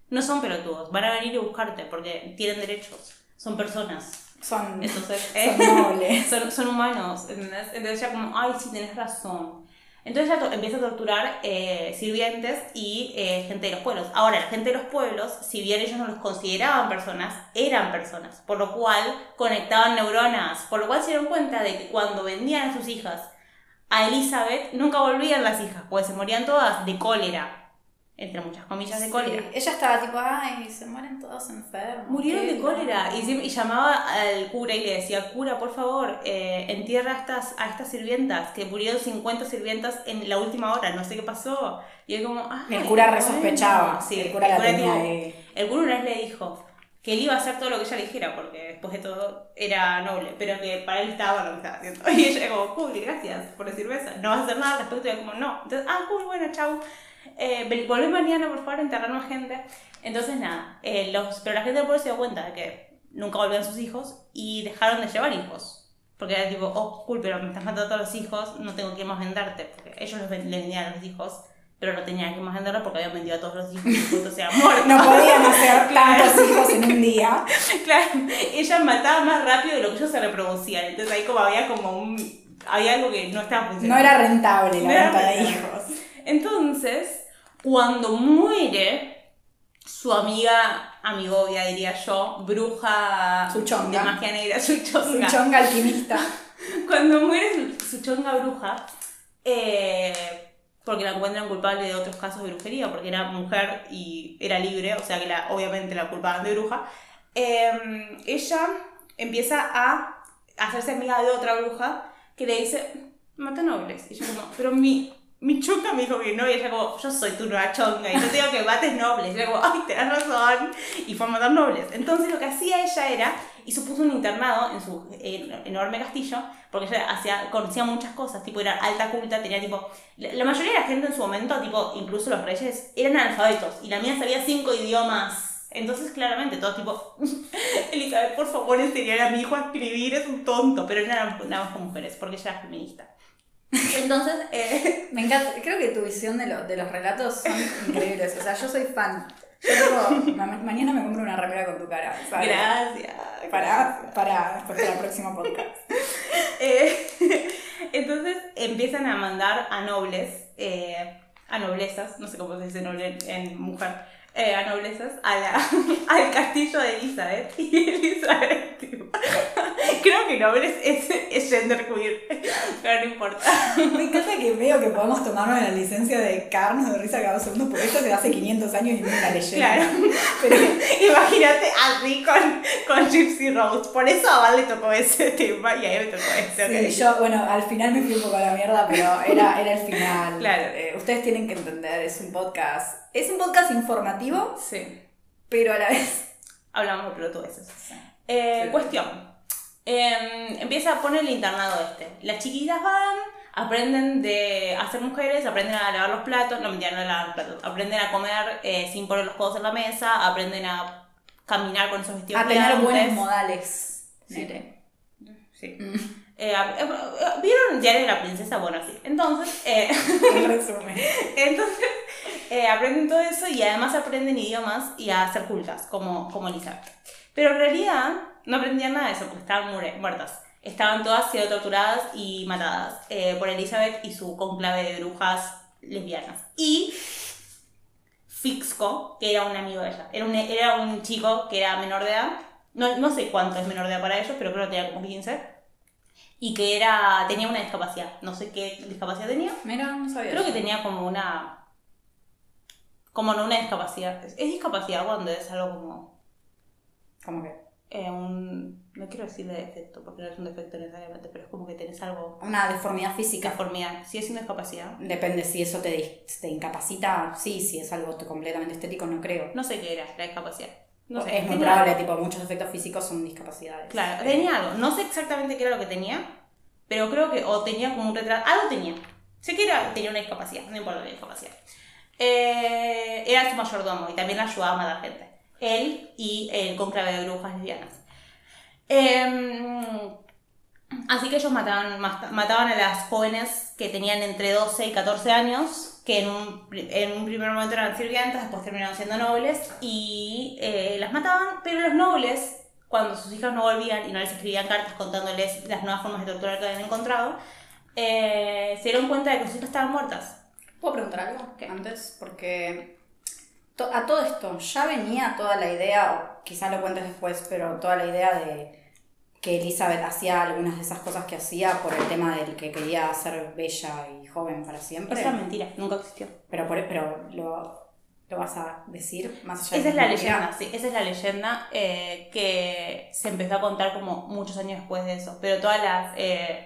no son pelotudos, van a venir a buscarte porque tienen derechos, son personas. Son, Entonces, son nobles. son, son humanos, ¿entendés? Entonces ella como, ay, sí, tenés razón. Entonces to- empieza a torturar eh, sirvientes y eh, gente de los pueblos. Ahora, la gente de los pueblos, si bien ellos no los consideraban personas, eran personas, por lo cual conectaban neuronas, por lo cual se dieron cuenta de que cuando vendían a sus hijas a Elizabeth, nunca volvían las hijas, pues se morían todas de cólera, entre muchas comillas de cólera. Ella estaba tipo, ay, se mueren todos enfermos. Murieron de cólera y, loco". siempre- y llamaba al cura y le decía, cura, por favor, eh, entierra a estas, a estas sirvientas, que murieron 50 sirvientas en la última hora, no sé qué pasó. Y él como, ah, Y el cura resospechaba. Sí, el cura la tenía ahí. el cura una vez le dijo que él iba a hacer todo lo que ella le dijera, porque después de todo era noble, pero que para él estaba lo que estaba haciendo. Y ella como, cool, gracias por decirme eso. No vas a hacer nada al respecto. Y él como, no. Entonces, ah, cool, bueno, chau. Eh, volvé mañana, por favor, a enterrar más gente. Entonces, nada. eh, los, pero la gente del pueblo se dio cuenta de que nunca volvían sus hijos y dejaron de llevar hijos. Porque era tipo, oh, cool, pero me estás matando a todos los hijos, no tengo que más venderte. Porque ellos los ven- le vendían a los hijos, pero no tenían que más venderlos porque habían vendido a todos los hijos y punto se habían muerto. No podían hacer tantos hijos en un día. Claro, ella mataba más rápido de lo que ellos se reproducían. Entonces ahí como había como un... Había algo que no estaba No funcionando. era rentable la No venta de hijos. Entonces, cuando muere su amiga, amigovia diría yo, bruja chonga. de magia negra, su Su chonga. chonga alquimista. Cuando muere su, su chonga bruja, eh, porque la encuentran culpable de otros casos de brujería, porque era mujer y era libre, o sea que la, obviamente la culpaban de bruja, eh, ella empieza a hacerse amiga de otra bruja que le dice, mata nobles. Y yo como, pero mi, mi chonga me dijo que no, y ella como, yo soy tu nueva chonga, y yo te digo que mates nobles. Y ella como, ay, tenés razón, y fue a matar nobles. Entonces lo que hacía ella era, hizo puso un internado en su eh, enorme castillo, porque ella hacía, conocía muchas cosas, tipo era alta culta, tenía tipo, la, la mayoría de la gente en su momento, tipo, incluso los reyes, eran analfabetos, y la mía sabía cinco idiomas. Entonces, claramente, todos tipo, Elizabeth, por favor, enseñar a mi hijo a escribir, es un tonto, pero eran nada más con mujeres, porque ella era feminista. Entonces, eh, Me encanta, creo que tu visión de, lo- de los relatos son increíbles. O sea, yo soy fan. Yo digo, ma- mañana me compro una remera con tu cara. ¿sabes? gracias. Para, para, para el próximo podcast. Eh, entonces empiezan a mandar a nobles, eh, a noblezas, no sé cómo se dice noble en, en mujer, eh, a noblezas, a la, al castillo de Elizabeth. Y Elizabeth, tipo, creo que nobles es, es genderqueer, pero no importa. Me encanta que veo que podemos tomarnos la licencia de cagarnos de risa cada segundo, porque esto se hace 500 años y no es una leyenda. Claro. Pero Imagínate así con, con Gypsy Rose. Por eso a Val le tocó ese tema y a mí me tocó este. sí, yo, bueno, al final me fui un poco a la mierda, pero era, era el final. Claro. Eh, ustedes tienen que entender, es un podcast. Es un podcast informativo, Sí. pero a la vez. Hablamos de pelotudeces. Eh, Sí. Cuestión. Eh, empieza a poner el internado este. Las chiquitas van, aprenden de hacer mujeres, aprenden a lavar los platos, no mentira, no lavar los platos, aprenden a comer eh, sin poner los codos en la mesa, aprenden a caminar con esos vestidos A tener buenos modales. Sí. Sí. Eh, eh, ¿Vieron Diario de la Princesa? Bueno, sí. Entonces, eh, resumen. entonces eh, aprenden todo eso y además aprenden idiomas y a ser cultas, como, como Elizabeth. Pero en realidad no aprendían nada de eso porque estaban muertas. Estaban todas siendo torturadas y matadas eh, por Elizabeth y su conclave de brujas lesbianas. Y Fixco, que era un amigo de ella. Era un, era un chico que era menor de edad. No, no sé cuánto es menor de edad para ellos, pero creo que tenía como 15. Y que era, tenía una discapacidad. No sé qué discapacidad tenía. Mira, no sabía. Creo que tenía como una. Como no una discapacidad. Es discapacidad cuando es algo como. ¿Cómo que? Eh, un. No quiero decir de defecto, porque no es un defecto necesariamente, pero es como que tenés algo. Una deformidad física. Deformidad. Si es una discapacidad. Depende si eso te, te incapacita. Sí, si es algo completamente estético, no creo. No sé qué era la discapacidad. No sé. es muy probable, tipo, muchos efectos físicos son discapacidades. Claro, tenía algo. No sé exactamente qué era lo que tenía, pero creo que. O tenía como un retraso. Algo tenía. Sé que era, tenía una discapacidad, no importa la discapacidad. Eh, era su mayordomo y también la ayudaba a matar gente. Él y el conclave de brujas lesbianas. Eh, así que ellos mataban, mataban a las jóvenes que tenían entre 12 y 14 años, que en un, en un primer momento eran sirvientas, después terminaron siendo nobles, y eh, las mataban, pero los nobles, cuando sus hijas no volvían y no les escribían cartas contándoles las nuevas formas de tortura que habían encontrado, eh, se dieron cuenta de que sus hijas estaban muertas. ¿Puedo preguntar algo ¿Qué? antes? Porque to- a todo esto ya venía toda la idea, o quizás lo cuentes después, pero toda la idea de que Elizabeth hacía algunas de esas cosas que hacía por el tema del que quería ser bella y joven para siempre. Esa es mentira, nunca existió. Pero, por, pero lo, lo vas a decir más allá de Esa es la leyenda, sí, esa es la leyenda eh, que se empezó a contar como muchos años después de eso. Pero todos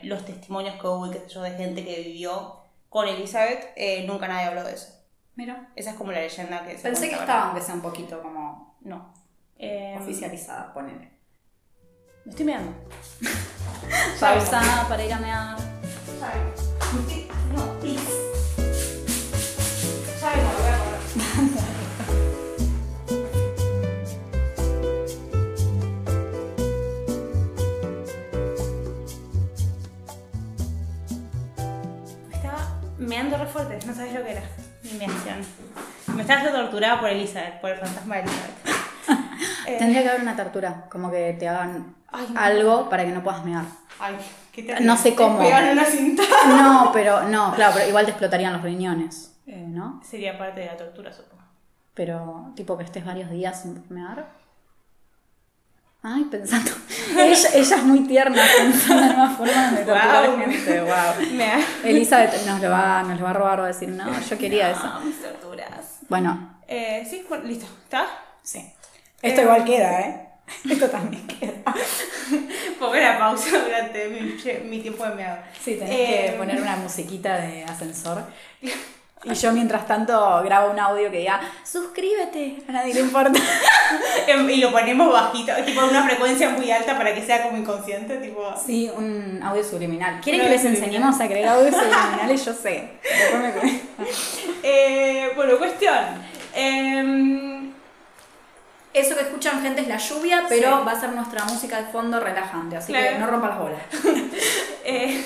los testimonios que hubo y sé yo de gente que vivió con Elizabeth, eh, nunca nadie habló de eso. Mira. Esa es como la leyenda que se Pensé que estaba, aunque sea un poquito como No. Eh, oficializada, ponele. Me estoy mirando. Pausa para ir a mear. No, please. Ya vengo, voy a. Me estaba meando re fuerte, no sabes lo que era. Me estaba haciendo torturada por Elizabeth, por el fantasma de Elizabeth. Eh, Tendría que haber una tortura, como que te hagan Ay, algo para que no puedas mear. Ay, ¿qué te No sé cómo. pegan una cinta. No, pero no, claro, pero igual te explotarían los riñones, eh, ¿no? Sería parte de la tortura, supongo. Pero tipo que estés varios días sin mear. Ay, pensando. ella, ella es muy tierna, pensando en más formas de torturar Guau. gente. Wow. Elizabeth nos lo, va, nos lo va a robar, va a decir, no, yo quería eso. Ah, mis torturas. Bueno, Eh, sí, listo. ¿Está? sí. Esto igual queda, ¿eh? Esto también queda. Pongo la pausa durante mi, mi tiempo de meado. Sí, tenés Eh, que poner una musiquita de ascensor. Y yo mientras tanto grabo un audio que diga, suscríbete, a nadie le importa. Em, Y lo ponemos bajito, tipo una frecuencia muy alta para que sea como inconsciente, tipo. Sí, un audio subliminal. ¿Quieren que les subliminal. enseñemos a crear audios subliminales? Yo sé. Me. Eh, bueno, cuestión. Em, Eso que escuchan, gente, es la lluvia, pero Sí. va a ser nuestra música de fondo relajante, así Claro. que no rompa las bolas. eh,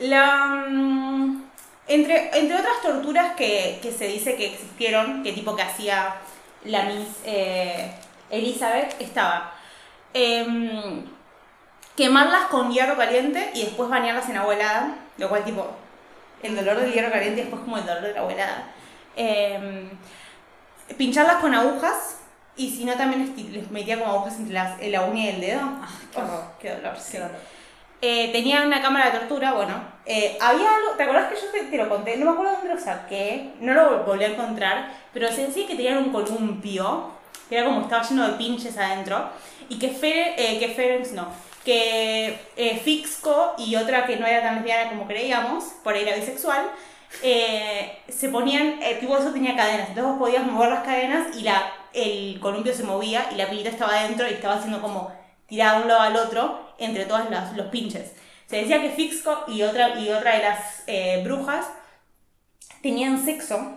la, mm, entre, entre otras torturas que, que se dice que existieron, que tipo que hacía la Miss eh, Elizabeth, estaba em, quemarlas con hierro caliente y después bañarlas en agua helada, lo cual tipo el dolor del hierro caliente y después como el dolor de la agua helada. Em, pincharlas con agujas y si no también les, les metía como agujas entre las, la uña y el dedo. qué horror. Oh, qué dolor, sí. Qué horror. Eh, tenía una cámara de tortura, bueno. eh, había algo, ¿te acuerdas que yo te, te lo conté? No me acuerdo dónde lo saqué, no lo volví a encontrar, pero se decía que tenían un columpio, que era como estaba lleno de pinches adentro, y que, Fere, eh, que Ferenc no, que eh, Fixco y otra que no era tan lesbiana como creíamos, por ahí era bisexual, eh, se ponían, eh, tipo eso tenía cadenas, entonces vos podías mover las cadenas y la, el columpio se movía y la pilita estaba adentro y estaba haciendo como tirada de un lado al otro entre todos los, los pinches. Se decía que Fixco y otra, y otra de las eh, brujas tenían sexo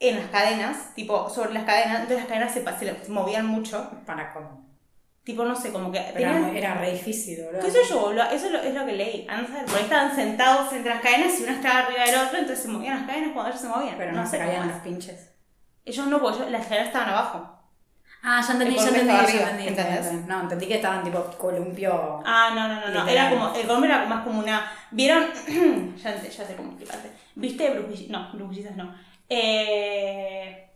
en las cadenas, tipo sobre las cadenas, entonces las cadenas se, se se movían mucho, ¿Para cómo? tipo no sé, como que Era, tenían- era re difícil, boludo. ¿Qué sé yo, boludo? Eso es lo, es lo que leí. Anda a saber, por ahí estaban sentados entre las cadenas y uno estaba arriba del otro, entonces se movían las cadenas cuando ellos se movían. Pero no, se sé cómo caían los pinches. Ellos no, porque ellos- las cadenas estaban abajo. Ah, ya entendí, ya entendí, ya estaba entendí, arriba, entendí. ¿entendés? No, entendí que estaban tipo columpio. Ah, no, no, no, no. Era como, el column era más como una. ¿Vieron? ya, ya sé cómo explicarte. ¿Viste Brujillitas? No, Brujillitas no. Eh,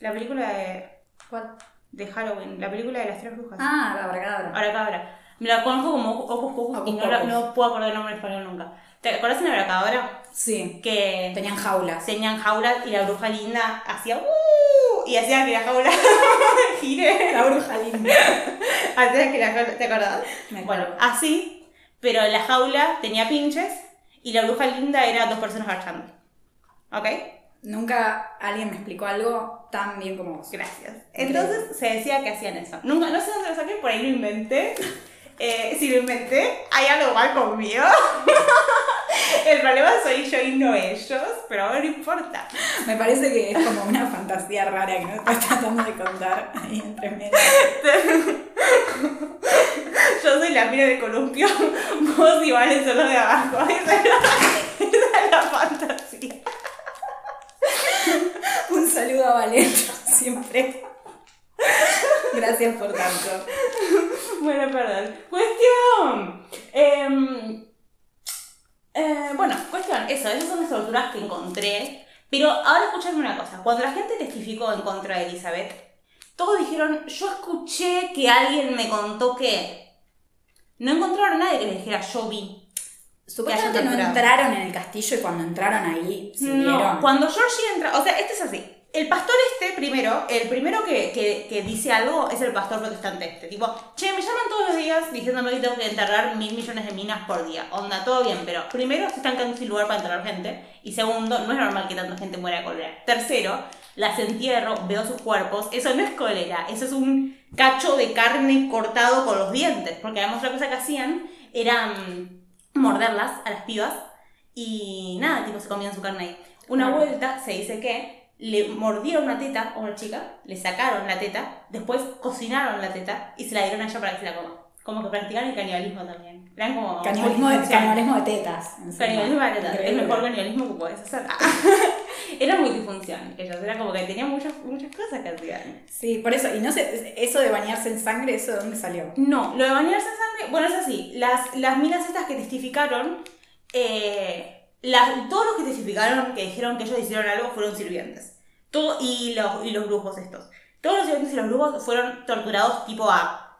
la película de, ¿Cuál? de Halloween, la película de las tres brujas. Ah, la abracadabra. Ahora cabra. Me la conozco como Ocus Pocus y no, la- no puedo acordar el nombre en español nunca. ¿Te acuerdas de la abracadabra? Sí. Que Tenían jaulas. tenían jaulas y la bruja linda hacía ¡Uh! y hacía que la jaula gire. La bruja linda. Hacía que la ¿te acordás? Me Bueno, así, pero la jaula tenía pinches y la bruja linda era dos personas marchando. ¿Ok? Nunca alguien me explicó algo tan bien como vos. Gracias. Entonces se decía que hacían eso. Nunca, no sé dónde lo saqué, por ahí lo inventé. Eh, si lo inventé, hay algo mal conmigo. El problema soy yo y no ellos, pero ahora no importa. Me parece que es como una fantasía rara que no estás tratando de contar ahí entre medio. Yo soy la mina de columpio, vos y Valen son los de abajo. Esa es la, esa es la fantasía. Un saludo a Valerio siempre. Gracias por tanto. Bueno, perdón. Cuestión. Em, eh, bueno, cuestión, eso, esas son las torturas que encontré. Pero ahora escuchadme una cosa. Cuando la gente testificó en contra de Elizabeth, todos dijeron, yo escuché que alguien me contó que... No encontraron a nadie que les dijera, yo vi. Supuestamente no entraron en el castillo y cuando entraron ahí siguieron. No, cuando Georgie entra, o sea, este es así. El pastor este primero, el primero que, que, que dice algo es el pastor protestante este. Tipo, che, me llaman todos los días diciéndome que tengo que enterrar mil millones de minas por día. Onda, todo bien, pero primero se están quedando sin lugar para enterrar gente. Y segundo, no es normal que tanta gente muera de cólera. Tercero, las entierro, veo sus cuerpos. Eso no es cólera, eso es un cacho de carne cortado con los dientes. Porque además otra cosa que hacían era mm, morderlas a las pibas y nada, tipo se comían su carne ahí. Una vuelta se dice que le mordieron una teta a una chica, le sacaron la teta, después cocinaron la teta y se la dieron a ella para que se la coma. Como que practicaban el canibalismo también. Eran como. Canibalismo de, multifuncionales. canibalismo de tetas. Canibalismo de tetas. El Increíble. mejor canibalismo que puedes hacer. Era multifunción. Ellos era como que tenían muchas, muchas cosas que hacían. Sí, por eso. Y no sé, eso de bañarse en sangre, ¿eso de dónde salió? No, lo de bañarse en sangre, bueno, es así. Las, las minas estas que testificaron, eh, las, todos los que testificaron, que dijeron que ellos hicieron algo, fueron sirvientes. Todo, y, los, y los brujos estos. Todos los sirvientes y los brujos fueron torturados tipo a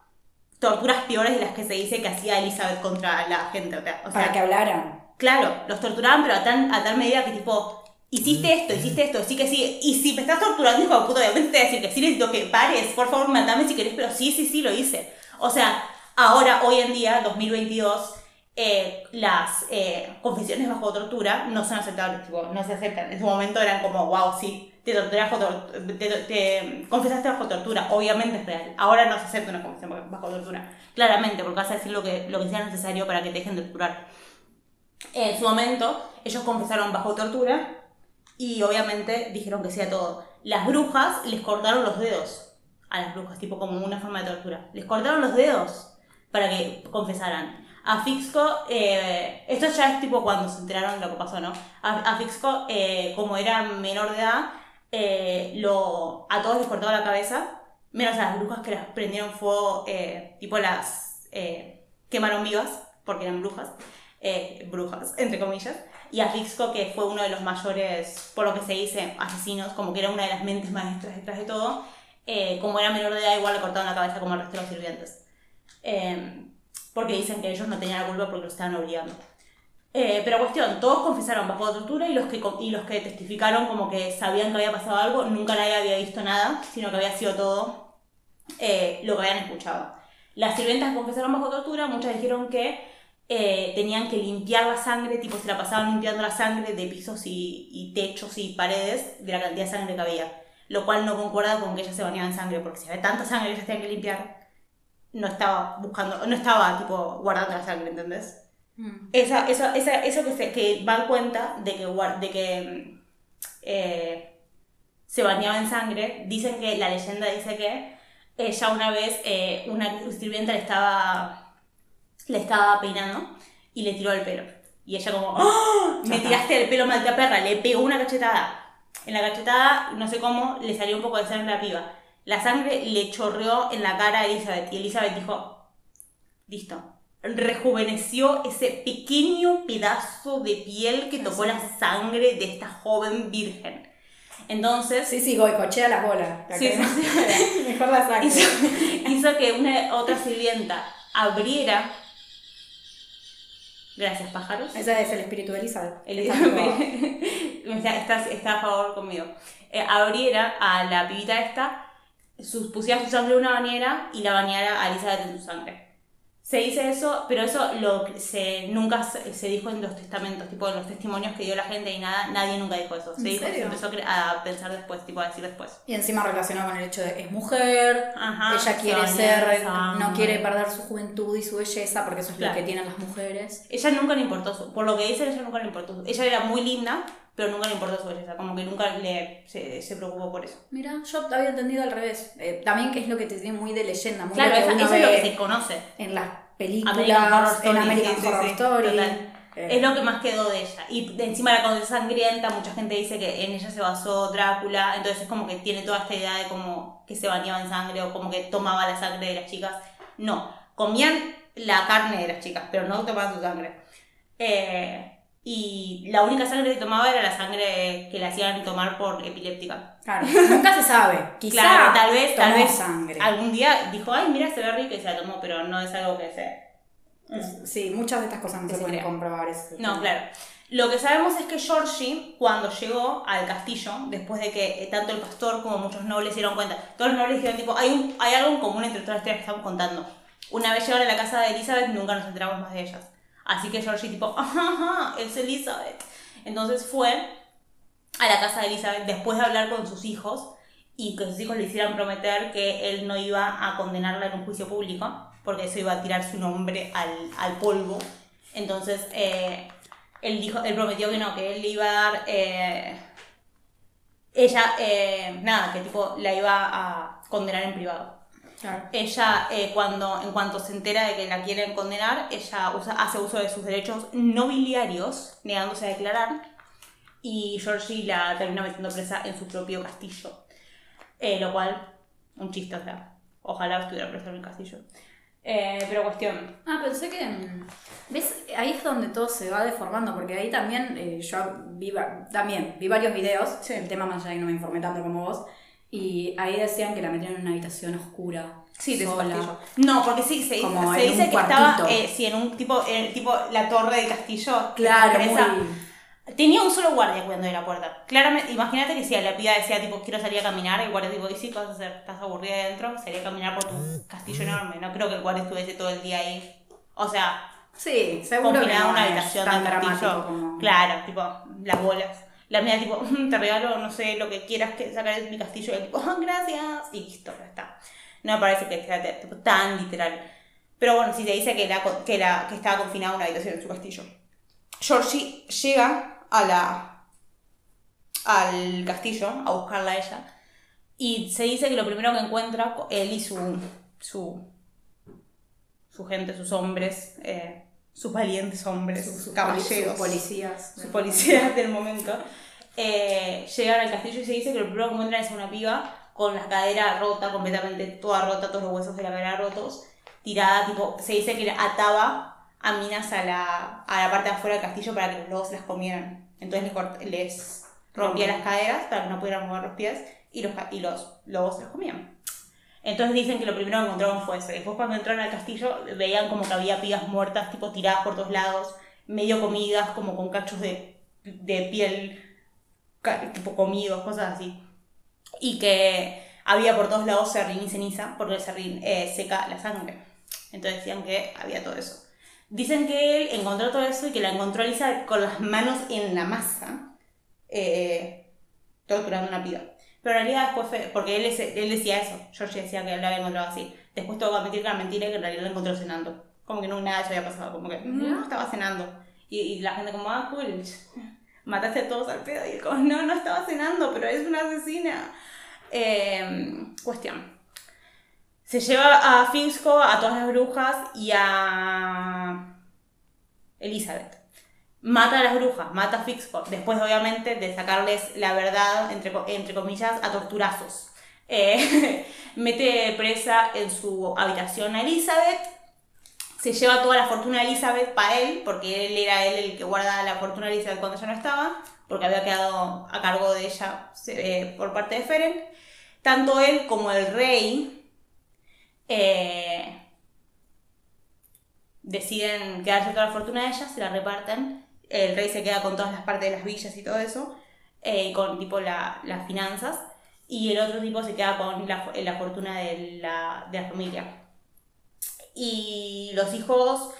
torturas peores de las que se dice que hacía Elizabeth contra la gente. O sea, Para que hablaran. Claro, los torturaban, pero a, tan, a tal medida que tipo, hiciste esto, hiciste esto, sí que sí. Y si me estás torturando, hijo de puta, obviamente te voy a decir que sí, necesito que pares, por favor, matame si querés, pero sí, sí, sí, lo hice. O sea, ahora, hoy en día, 2022, eh, las eh, confesiones bajo tortura no son aceptables, tipo, no se aceptan. En su momento eran como, wow, sí, te bajo te, te confesaste bajo tortura, obviamente es real. Ahora no se acepta una confesión bajo- tortura, claramente, porque vas a decir lo que, lo que sea necesario para que te dejen de torturar. En su momento, ellos confesaron bajo tortura y obviamente dijeron que sea todo. Las brujas les cortaron los dedos a las brujas, tipo como una forma de tortura. Les cortaron los dedos para que confesaran. A Fixco, eh, esto ya es tipo cuando se enteraron de lo que pasó, ¿no? A, Fixco, eh, como era menor de edad, eh, lo, a todos les cortaba la cabeza, menos a las brujas que las prendieron fuego, tipo las quemaron vivas, porque eran brujas brujas, entre comillas, y a Fixco, que fue uno de los mayores, por lo que se dice, asesinos, como que era una de las mentes maestras detrás de todo, como era menor de edad, igual le cortaron la cabeza como al resto de los sirvientes. Porque dicen que ellos no tenían la culpa porque los estaban obligando. Eh, pero cuestión, todos confesaron bajo tortura y los, que, y los que testificaron como que sabían que había pasado algo, nunca nadie había visto nada, sino que había sido todo eh, lo que habían escuchado. Las sirvientas confesaron bajo tortura, muchas dijeron que eh, tenían que limpiar la sangre, tipo se la pasaban limpiando la sangre de pisos y, y techos y paredes de la cantidad de sangre que había. Lo cual no concuerda con que ellas se bañaban en sangre, porque si había tanta sangre ellas tenían que limpiar, no estaba buscando, no estaba tipo guardando la sangre, ¿entendés? Mm. Esa, eso, esa, eso que, se, que dan cuenta de que, de que eh, se bañaba en sangre, dicen que la leyenda dice que ella una vez, eh, una sirvienta le estaba, le estaba peinando y le tiró el pelo. Y ella como, ¡Ah! me tiraste el pelo maldita perra, le pegó una cachetada. En la cachetada, no sé cómo, le salió un poco de sangre a la piba. La sangre le chorreó en la cara a Elizabeth y Elizabeth dijo, listo. Rejuveneció ese pequeño pedazo de piel que tocó la sangre de esta joven virgen. Entonces, Sí, sí, goicochea la bola. La Sí, sí, sí. Mejor la sangre. hizo, hizo que una otra sirvienta abriera. Gracias, pájaros. Ese es el espíritu de Elizabeth. Elizabeth Está tipo- está, está, está a favor conmigo. Eh, abriera a la pibita esta, sus, pusiera su sangre en una bañera y la bañara a Elizabeth en su sangre. Se dice eso, pero eso lo, se, nunca se, se dijo en los testamentos, tipo en los testimonios que dio la gente y nada, nadie nunca dijo eso. Se, ¿En dijo, se empezó a pensar después, tipo a decir después. Y encima relacionado con el hecho de es mujer, Ajá, ella quiere ser, no quiere perder su juventud y su belleza porque eso es Claro. lo que tienen las mujeres. Ella nunca le importó por lo que dicen, ella nunca le importó ella era muy linda, pero nunca le importó su belleza, como que nunca le, se, se preocupó por eso. Mira, yo había entendido al revés. Eh, también que es lo que te tiene muy de leyenda, muy Claro, esa- eso es lo que se conoce. en las películas, American Horror en Story, American sí, Horror sí, Story. total. Eh, Es lo que más quedó de ella. Y de encima la cosa es sangrienta, mucha gente dice que en ella se basó Drácula, entonces es como que tiene toda esta idea de como que se bañaba en sangre o como que tomaba la sangre de las chicas. No, comían la carne de las chicas, pero no tomaban su sangre. Eh, y la única sangre que tomaba era la sangre que le hacían tomar por epiléptica. Claro, nunca se sabe. Quizá Claro, tal vez, tal tomó vez sangre. algún día dijo, ay, mira, se ve rica y se la tomó, pero no es algo que se... Sí, muchas de estas cosas no se se pueden crea. comprobar. es- No, claro. Lo que sabemos es que Georgie, cuando llegó al castillo, después de que tanto el pastor como muchos nobles se dieron cuenta, todos los nobles dijeron, tipo, hay, un, hay algo en común entre todas las historias que estamos contando. Una vez llegaron a la casa de Elizabeth, nunca nos enteramos más de ellas. Así que Georgie, tipo, ajá, es Elizabeth. Entonces fue a la casa de Elizabeth después de hablar con sus hijos y que sus hijos le hicieran prometer que él no iba a condenarla en un juicio público, porque eso iba a tirar su nombre al, al polvo. Entonces, eh, él, dijo, él prometió que no, que él le iba a dar... eh, ella, eh, nada, que tipo la iba a condenar en privado. Claro. Ella, eh, cuando, en cuanto se entera de que la quieren condenar, ella usa, hace uso de sus derechos nobiliarios, negándose a declarar, y Georgie la termina metiendo presa en su propio castillo. Eh, lo cual, un chiste, o sea, ojalá estuviera presa en el castillo. Eh, pero cuestión, Ah, pensé que. mm, ¿Ves? Ahí es donde todo se va deformando, porque ahí también eh, yo vi, también vi varios videos, Sí. el tema más allá y no me informé tanto como vos, y ahí decían que la metieron en una habitación oscura. Sí, de su sola. No, porque sí, se, Como se dice que estaba cuartito. eh, sí, en un tipo, en, tipo la torre del castillo. Claro, muy. Tenía un solo guardia cuidando de la puerta. Claramente, imagínate que si a la piba decía, tipo, quiero salir a caminar, el guardia tipo, ¿y sí, qué vas a hacer? ¿Estás aburrida ahí adentro? Salí a caminar por tu castillo enorme. No creo que el guardia estuviese todo el día ahí. O sea, Sí, seguro que no una habitación tan castillo. dramático como. Claro, tipo, las bolas. La mía, tipo, te regalo, no sé, lo que quieras que sacar de mi castillo. Y tipo, "Ah, gracias. Y listo, ya está. No me parece que sea tan literal. Pero bueno, si te dice que, la, que, la, que estaba confinada en una habitación en su castillo. Georgie llega a la, al castillo a buscarla a ella. Y se dice que lo primero que encuentra, él y su, su, su gente, sus hombres, eh, sus valientes hombres, Sus- caballeros, sus policías. sus policías del momento, eh, llegan al castillo y se dice que lo primero que encuentran es una piba con la cadera rota, completamente toda rota, todos los huesos de la cadera rotos, tirada, tipo, se dice que ataba a minas a la, a la parte de afuera del castillo para que los lobos las comieran. Entonces les, les rompía las caderas para que no pudieran mover los pies y los, y los lobos los comían. Entonces dicen que lo primero que encontraron fue eso. Después cuando entraron al castillo veían como que había pibas muertas, tipo tiradas por todos lados, medio comidas, como con cachos de, de piel, tipo comidos, cosas así. Y que había por todos lados serrín y ceniza, porque el serrín eh, seca la sangre. Entonces decían que había todo eso. Dicen que él encontró todo eso y que la encontró Lisa con las manos en la masa, eh, torturando una piba. Pero en realidad después fue, porque él, él decía eso, George decía que él la había encontrado así. después tengo que admitir que era mentira y que en realidad la encontró cenando. Como que no nada se había pasado, como que no, estaba cenando. Y, y la gente como, ah, cool, mataste a todos al pedo. Y él como, no, no estaba cenando, pero es una asesina. Eh, cuestión. Se lleva a Finsco, a todas las brujas y a Elizabeth. Mata a las brujas, mata a Fixco, después obviamente de sacarles la verdad, entre, entre comillas, a torturazos. Eh, mete presa en su habitación a Elizabeth, se lleva toda la fortuna de Elizabeth para él, porque él era él el que guardaba la fortuna de Elizabeth cuando ella no estaba, porque había quedado a cargo de ella eh, por parte de Ferenc. Tanto él como el rey eh, deciden quedarse toda la fortuna de ella, se la reparten. El rey se queda con todas las partes de las villas y todo eso, eh, con tipo la- las finanzas, y el otro tipo se queda con la, la fortuna de la, de la familia. Y los hijos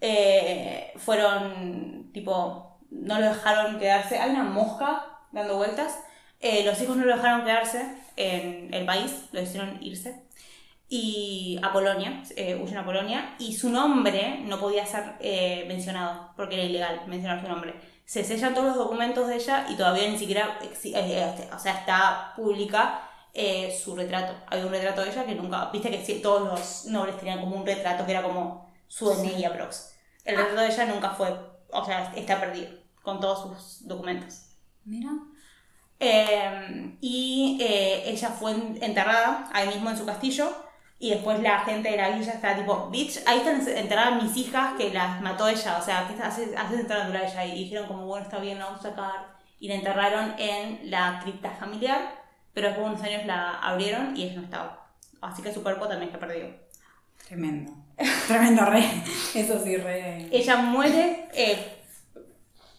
eh, fueron tipo, no lo dejaron quedarse. Hay una mosca dando vueltas. Eh, los hijos no lo dejaron quedarse en el país, lo hicieron irse. Y a Polonia, eh, huyen a Polonia. Y su nombre no podía ser eh, mencionado, porque era ilegal mencionar su nombre. Se sellan todos los documentos de ella y todavía ni siquiera, exi- eh, o sea, está pública eh, su retrato. Hay un retrato de ella que nunca, viste que sí, todos los nobles tenían como un retrato que era como su DNI aprox. El retrato de ella nunca fue, o sea, está perdido con todos sus documentos. Mira. Eh, y eh, ella fue en- enterrada ahí mismo en su castillo. Y después la gente de la villa está tipo, bitch, ahí están enterradas mis hijas que las mató ella. O sea, ¿qué haces, haces enterrando a ella? Y dijeron como, bueno, está bien, la vamos a sacar. Y la enterraron en la cripta familiar. Pero después de unos años la abrieron y ella no estaba. Así que su cuerpo también está perdido. Tremendo. Tremendo rey. Eso sí, re. Ella muere eh,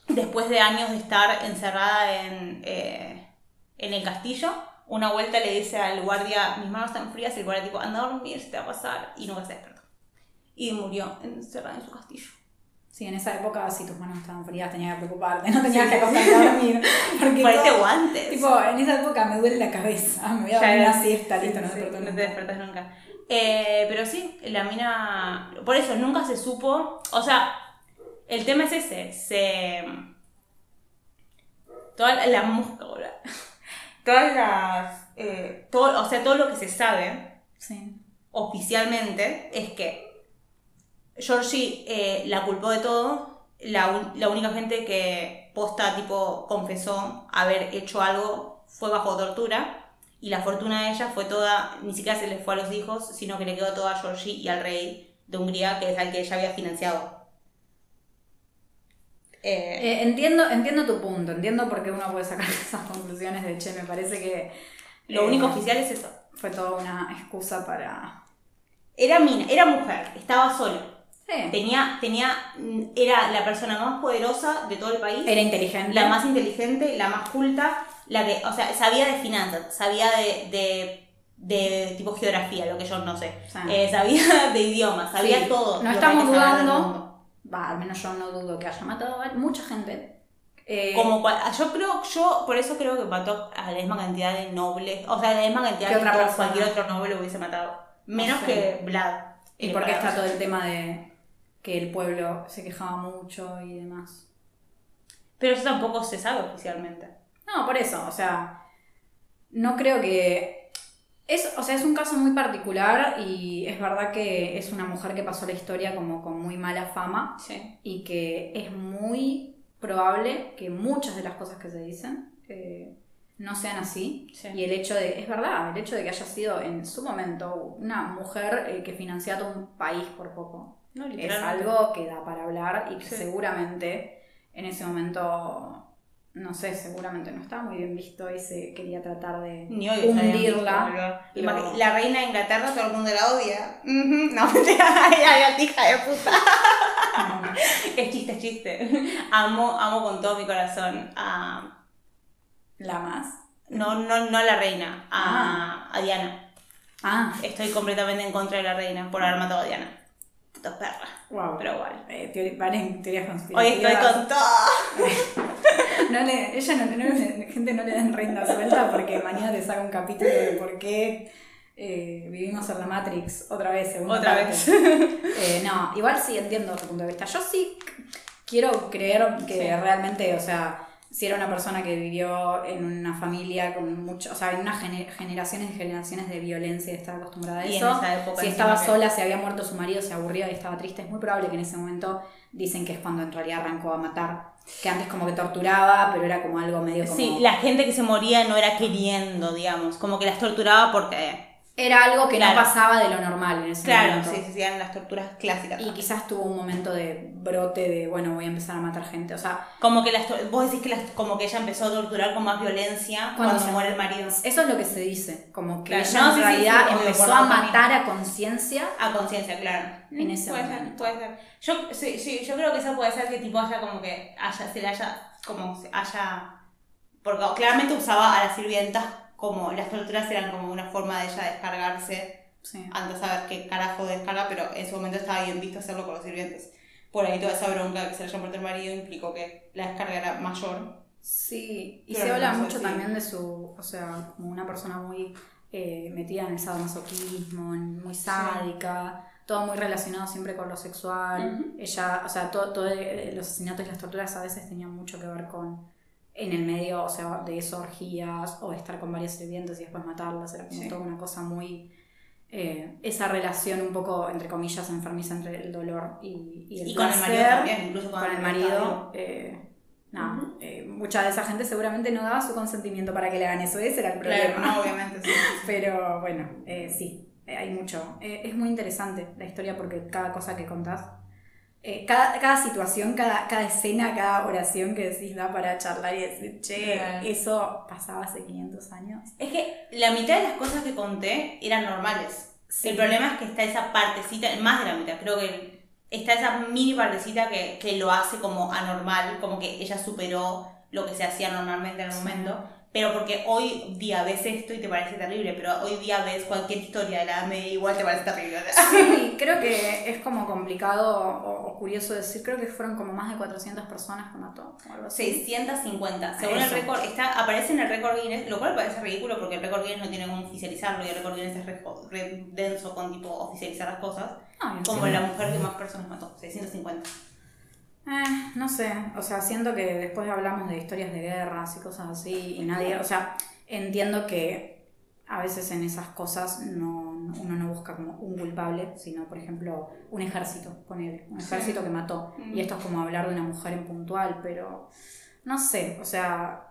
después de años de estar encerrada en, eh, en el castillo. Una vuelta le dice al guardia, mis manos están frías, y el guardia tipo, anda a dormir, se te va a pasar, y nunca se despertó. Y murió encerrada en su castillo. Sí, en esa época, si tus manos estaban frías, tenías que preocuparte, no tenías que acostarte a dormir. Porque Ponete guantes. Tipo, en esa época me duele la cabeza. Me voy a dormir una siesta, sí, listo, no sí, no te despertas nunca. Eh, pero sí, la mina. Por eso nunca se supo. O sea, el tema es ese. Se. Toda la, la mosca, boludo. Todas las. eh, todo, o sea, todo lo que se sabe Sí. oficialmente es que Georgie eh, la culpó de todo. La, la única gente que posta, tipo, confesó haber hecho algo fue bajo tortura. Y la fortuna de ella fue toda, ni siquiera se le fue a los hijos, sino que le quedó toda a Georgie y al rey de Hungría, que es al que ella había financiado. Eh, Eh, entiendo, entiendo tu punto, entiendo por qué uno puede sacar esas conclusiones de che, me parece que lo eh, único oficial es eso. fue toda una excusa para. Era mina, era mujer, estaba sola. Sí. Tenía, tenía, mm, era la persona más poderosa de todo el país. Era inteligente. la más inteligente, la más culta, la que, o sea, sabía de finanzas, sabía de, de, de tipo geografía, lo que yo no sé, Sí. Eh, sabía de idiomas, sabía Sí, todo. No estamos dudando. Al menos yo no dudo que haya matado a mucha gente. Eh, Como yo creo, yo por eso creo que mató a la misma cantidad de nobles, o sea, a la misma cantidad ¿Qué que otra persona? cualquier otro noble hubiese matado. Menos que Vlad. ¿Y por qué para- está todo el tema de que el pueblo se quejaba mucho y demás? Pero eso tampoco se sabe oficialmente. No, por eso, o sea, no creo que... Es, o sea, es un caso muy particular y es verdad que es una mujer que pasó la historia como con muy mala fama Sí. y que es muy probable que muchas de las cosas que se dicen eh, no sean así. Sí. Y el hecho de, es verdad, el hecho de que haya sido en su momento una mujer eh, que financió a todo un país por poco, No, es algo que da para hablar y que Sí. seguramente en ese momento, no sé, seguramente no estaba muy bien visto y se quería tratar de Ni hoy hundirla. pero- La reina de Inglaterra, todo el mundo la odia. No, hija de puta. No, no. Es chiste, es chiste. Amo, amo con todo mi corazón a. La más. No, no, no a la reina, a, a Diana. Ah, Estoy completamente en contra de la reina por haber matado a Diana. Puta perra. wow. Pero igual. Eh, teorías Hoy estoy con todo. No le, ella no, no- gente no le den rienda suelta porque mañana te saca un capítulo de por qué Eh, vivimos en la Matrix otra vez, segunda Otra parte. vez. Eh, no, igual sí entiendo tu punto de vista. Yo sí quiero creer que Sí. realmente, o sea, si era una persona que vivió en una familia con mucho, o sea, en unas gene- generaciones y generaciones de violencia y estaba acostumbrada a Y en eso. esa época si estaba que- sola, se había muerto su marido, se aburría y estaba triste, es muy probable que en ese momento dicen que es cuando en realidad arrancó a matar. Que antes como que torturaba, pero era como algo medio como... Sí, la gente que se moría no era queriendo, digamos, como que las torturaba porque... Era algo que Claro. no pasaba de lo normal en ese Claro, momento. sí, sí, sí, eran las torturas clásicas. Y quizás tuvo un momento de brote de, bueno, voy a empezar a matar gente. O sea, Como que las, vos decís que las, como que ella empezó a torturar con más violencia cuando, se- muere el marido. Eso es lo que se dice. Como que Claro, ella no, en sí, realidad sí, empezó a matar a conciencia. A conciencia, claro. En ese puede momento. ser, puede ser. Yo, sí, sí, yo creo que eso puede ser que tipo haya como que haya, se le haya, como se haya, porque claramente usaba a las sirvientas como, las torturas eran como una forma de ella descargarse, Sí. antes de saber qué carajo descarga, pero en su momento estaba bien visto hacerlo con los sirvientes. Por ahí toda esa bronca que se le haya muerto el marido implicó que la descarga era mayor. Sí, y se habla mucho también de su, o sea, como una persona muy eh, metida en el sadomasoquismo, muy sádica, todo muy relacionado siempre con lo sexual. Ella, o sea, todo, todo eh, los asesinatos y las torturas a veces tenían mucho que ver con en el medio, o sea, de eso, orgías o estar con varias sirvientes y después matarlas, era como Sí. toda una cosa muy... eh, esa relación un poco, entre comillas, enfermiza entre el dolor y, y el Y con el marido placer también, incluso con cuando el marido. eh, no, eh, mucha de esa gente seguramente no daba su consentimiento para que le hagan eso, ese era el problema. Claro, no, obviamente, sí. Pero bueno, eh, sí, eh, hay mucho. Eh, es muy interesante la historia porque cada cosa que contás, eh, cada, cada situación, cada, cada escena, cada oración que decís da para charlar y decir, che, eso pasaba hace 500 años. Es que la mitad de las cosas que conté eran normales. Sí. El problema es que está esa partecita, más de la mitad, creo que está esa mini partecita que, que lo hace como anormal, como que ella superó lo que se hacía normalmente en el Sí. momento. Pero porque hoy día ves esto y te parece terrible, pero hoy día ves cualquier historia de la Edad Media igual te parece terrible. Sí, creo que es como complicado o, o curioso decir, creo que fueron como más de 400 personas que mató o algo así. 650. Según el récord, está, aparece en el récord Guinness, lo cual parece ridículo porque el récord Guinness no tiene cómo oficializarlo y el récord Guinness es re, re denso con tipo oficializar las cosas. Ah, Como la mujer que más personas mató, 650. Eh, no sé, o sea, siento que después hablamos de historias de guerras y cosas así y nadie, o sea, entiendo que a veces en esas cosas no, uno no busca como un culpable, sino por ejemplo un ejército, poner un ejército que mató. Y esto es como hablar de una mujer en puntual, pero no sé, o sea,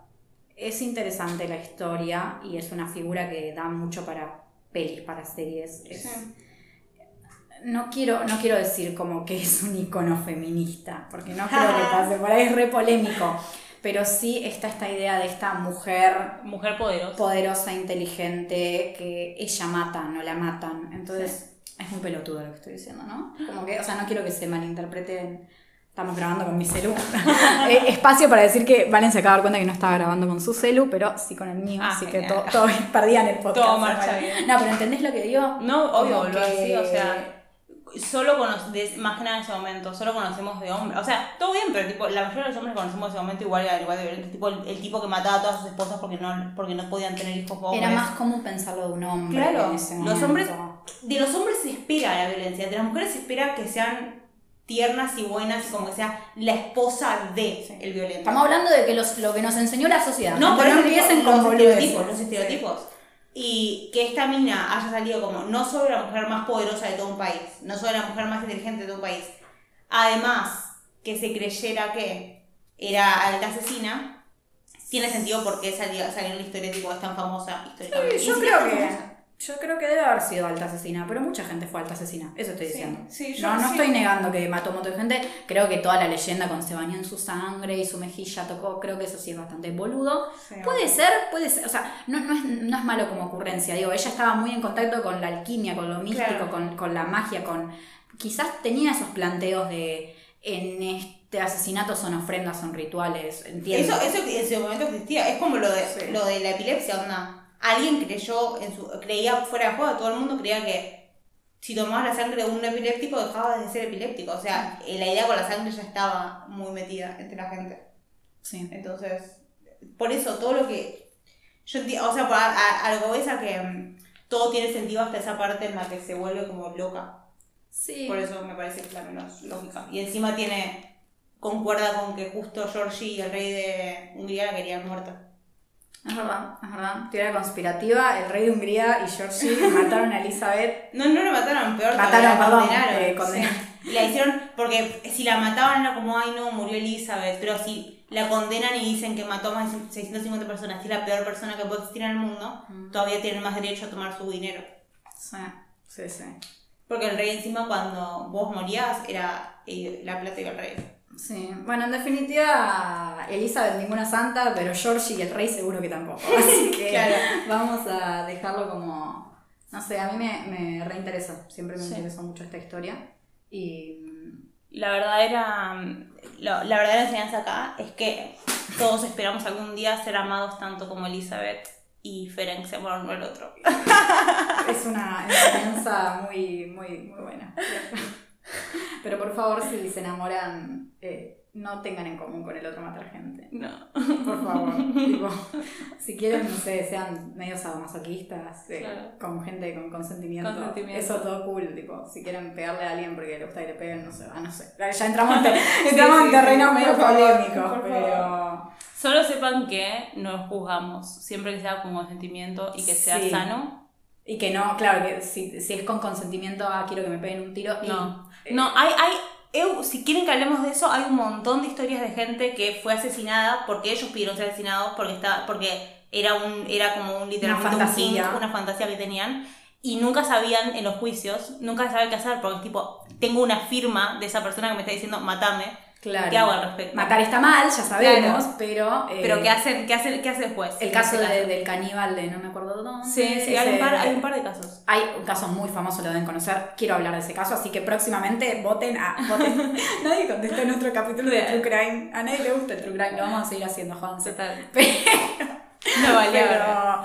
es interesante la historia y es una figura que da mucho para pelis, para series. Es, no quiero, no quiero decir como que es un icono feminista, porque no creo que pase, por ahí es re polémico, pero sí está esta idea de esta mujer Mujer poderosa. poderosa, inteligente, que ella mata, no la matan. Entonces, es muy pelotudo lo que estoy diciendo, ¿no? Como que, o sea, no quiero que se malinterpreten. Estamos grabando con mi celu. Eh, Espacio para decir que Valen se acaba de dar cuenta que no estaba grabando con su celu, pero sí con el mío, Ah, así que genial. todo, perdían el podcast. Todo marcha bien. No, pero ¿entendés lo que digo? No, obvio, lo que- así, o sea, solo conocemos, más que nada en ese momento, solo conocemos de hombres. O sea, todo bien, pero tipo, la mayoría de los hombres que conocemos en ese momento igual era igual de violento. Tipo, el, el tipo que mataba a todas sus esposas porque no, porque no podían tener hijos hombres. Era más común pensarlo de un hombre Claro, en ese los hombres, de los hombres se espera la violencia, de las mujeres se espera que sean tiernas y buenas y como que sea la esposa de el violento. Estamos hablando de que los, lo que nos enseñó la sociedad. No, por no empiecen con los boludeces. estereotipos, los estereotipos. Y que esta mina haya salido como no solo la mujer más poderosa de todo un país, no solo la mujer más inteligente de todo un país, además que se creyera que era alta asesina, tiene sentido porque salió, salió en la historia tipo es tan famosa. Sí, yo creo que famosa. Yo creo que debe haber sido alta asesina, pero mucha gente fue alta asesina, eso estoy diciendo. sí, yo no, no sí. estoy negando que mató un montón de gente, creo que toda la leyenda con se bañó en su sangre y su mejilla tocó, creo que eso sí es bastante boludo. Puede ser, puede ser, o sea, no, no, es, no es malo como ocurrencia, digo, ella estaba muy en contacto con la alquimia, con lo místico, Claro. con, con la magia, con quizás tenía esos planteos de en este asesinato son ofrendas, son rituales, entiendo. Eso, eso en ese momento existía. Es como lo de, Sí. lo de la epilepsia, onda. Alguien creyó, en su, creía fuera de juego, todo el mundo creía que si tomabas la sangre de un epiléptico dejabas de ser epiléptico. O sea, eh, la idea con la sangre ya estaba muy metida entre la gente. Sí. Entonces, por eso todo lo que. Yo o sea, a, a- a lo que voy es a que mm, todo tiene sentido hasta esa parte en la que se vuelve como loca. Sí. Por eso me parece que es la menos lógica. Y encima tiene. concuerda con que justo Georgie, el rey de Hungría, la querían muerta. Es verdad, es verdad. Teoría conspirativa, el rey de Hungría y Georgie mataron a Elizabeth. No, no la mataron, peor Mataron, la perdón, condenaron. eh, condenaron. Sí. Y la hicieron, porque si la mataban era como, ay no, murió Elizabeth, pero si la condenan y dicen que mató a más de 650 personas, y es la peor persona que puede existir en el mundo, Mm. todavía tienen más derecho a tomar su dinero. Sí, sí, sí. Porque el rey encima cuando vos morías era eh, la plata y el rey. Sí, bueno, en definitiva, Elizabeth ninguna santa, pero Georgie y el rey seguro que tampoco. Así que Claro. vamos a dejarlo como. No sé, a mí me, me reinteresa. Siempre me Sí. interesó mucho esta historia. Y. La verdadera, la, la verdadera enseñanza acá es que todos esperamos algún día ser amados tanto como Elizabeth y Ferenc se uno al otro. Es una enseñanza muy, muy, muy buena. Pero por favor, si se enamoran, eh, no tengan en común con el otro matar gente. No. Por favor. tipo, si quieren, no sé, sean medio sadomasoquistas, eh, Claro. con gente con consentimiento. Consentimiento. Eso todo cool. Tipo, si quieren pegarle a alguien porque le gusta que le peguen, no sé. Ah, no sé. Ya entramos en, te- entramos en terrenos sí, medio polémicos, pero. Solo sepan que no juzgamos, siempre que sea con consentimiento y que sea Sí. sano. Y que no, claro, que si, si es con consentimiento, ah, quiero que me peguen un tiro. y- No. eh, No, hay, hay, eu- si quieren que hablemos de eso, hay un montón de historias de gente que fue asesinada porque ellos pidieron ser asesinados porque está, porque era un, era como un literalmente Una un fantasía. kink, una fantasía que tenían. Y nunca sabían en los juicios, nunca sabían qué hacer, porque tipo, tengo una firma de esa persona que me está diciendo, matame. Claro. ¿Qué hago al respecto? Matar está mal, ya sabemos, Claro. pero. eh, Pero ¿qué hacen, qué hacen, qué hace juez? El caso este de- del caníbal de no me acuerdo dónde. Sí, sí, hay un, par, hay un par de casos. Hay un caso muy famoso, lo deben conocer. Quiero hablar de ese caso, así que próximamente voten a. Voten. nadie contestó en otro capítulo de True Crime. A nadie le gusta el True Crime, lo vamos a seguir haciendo, Juanse. Total. Pero, No valía pero,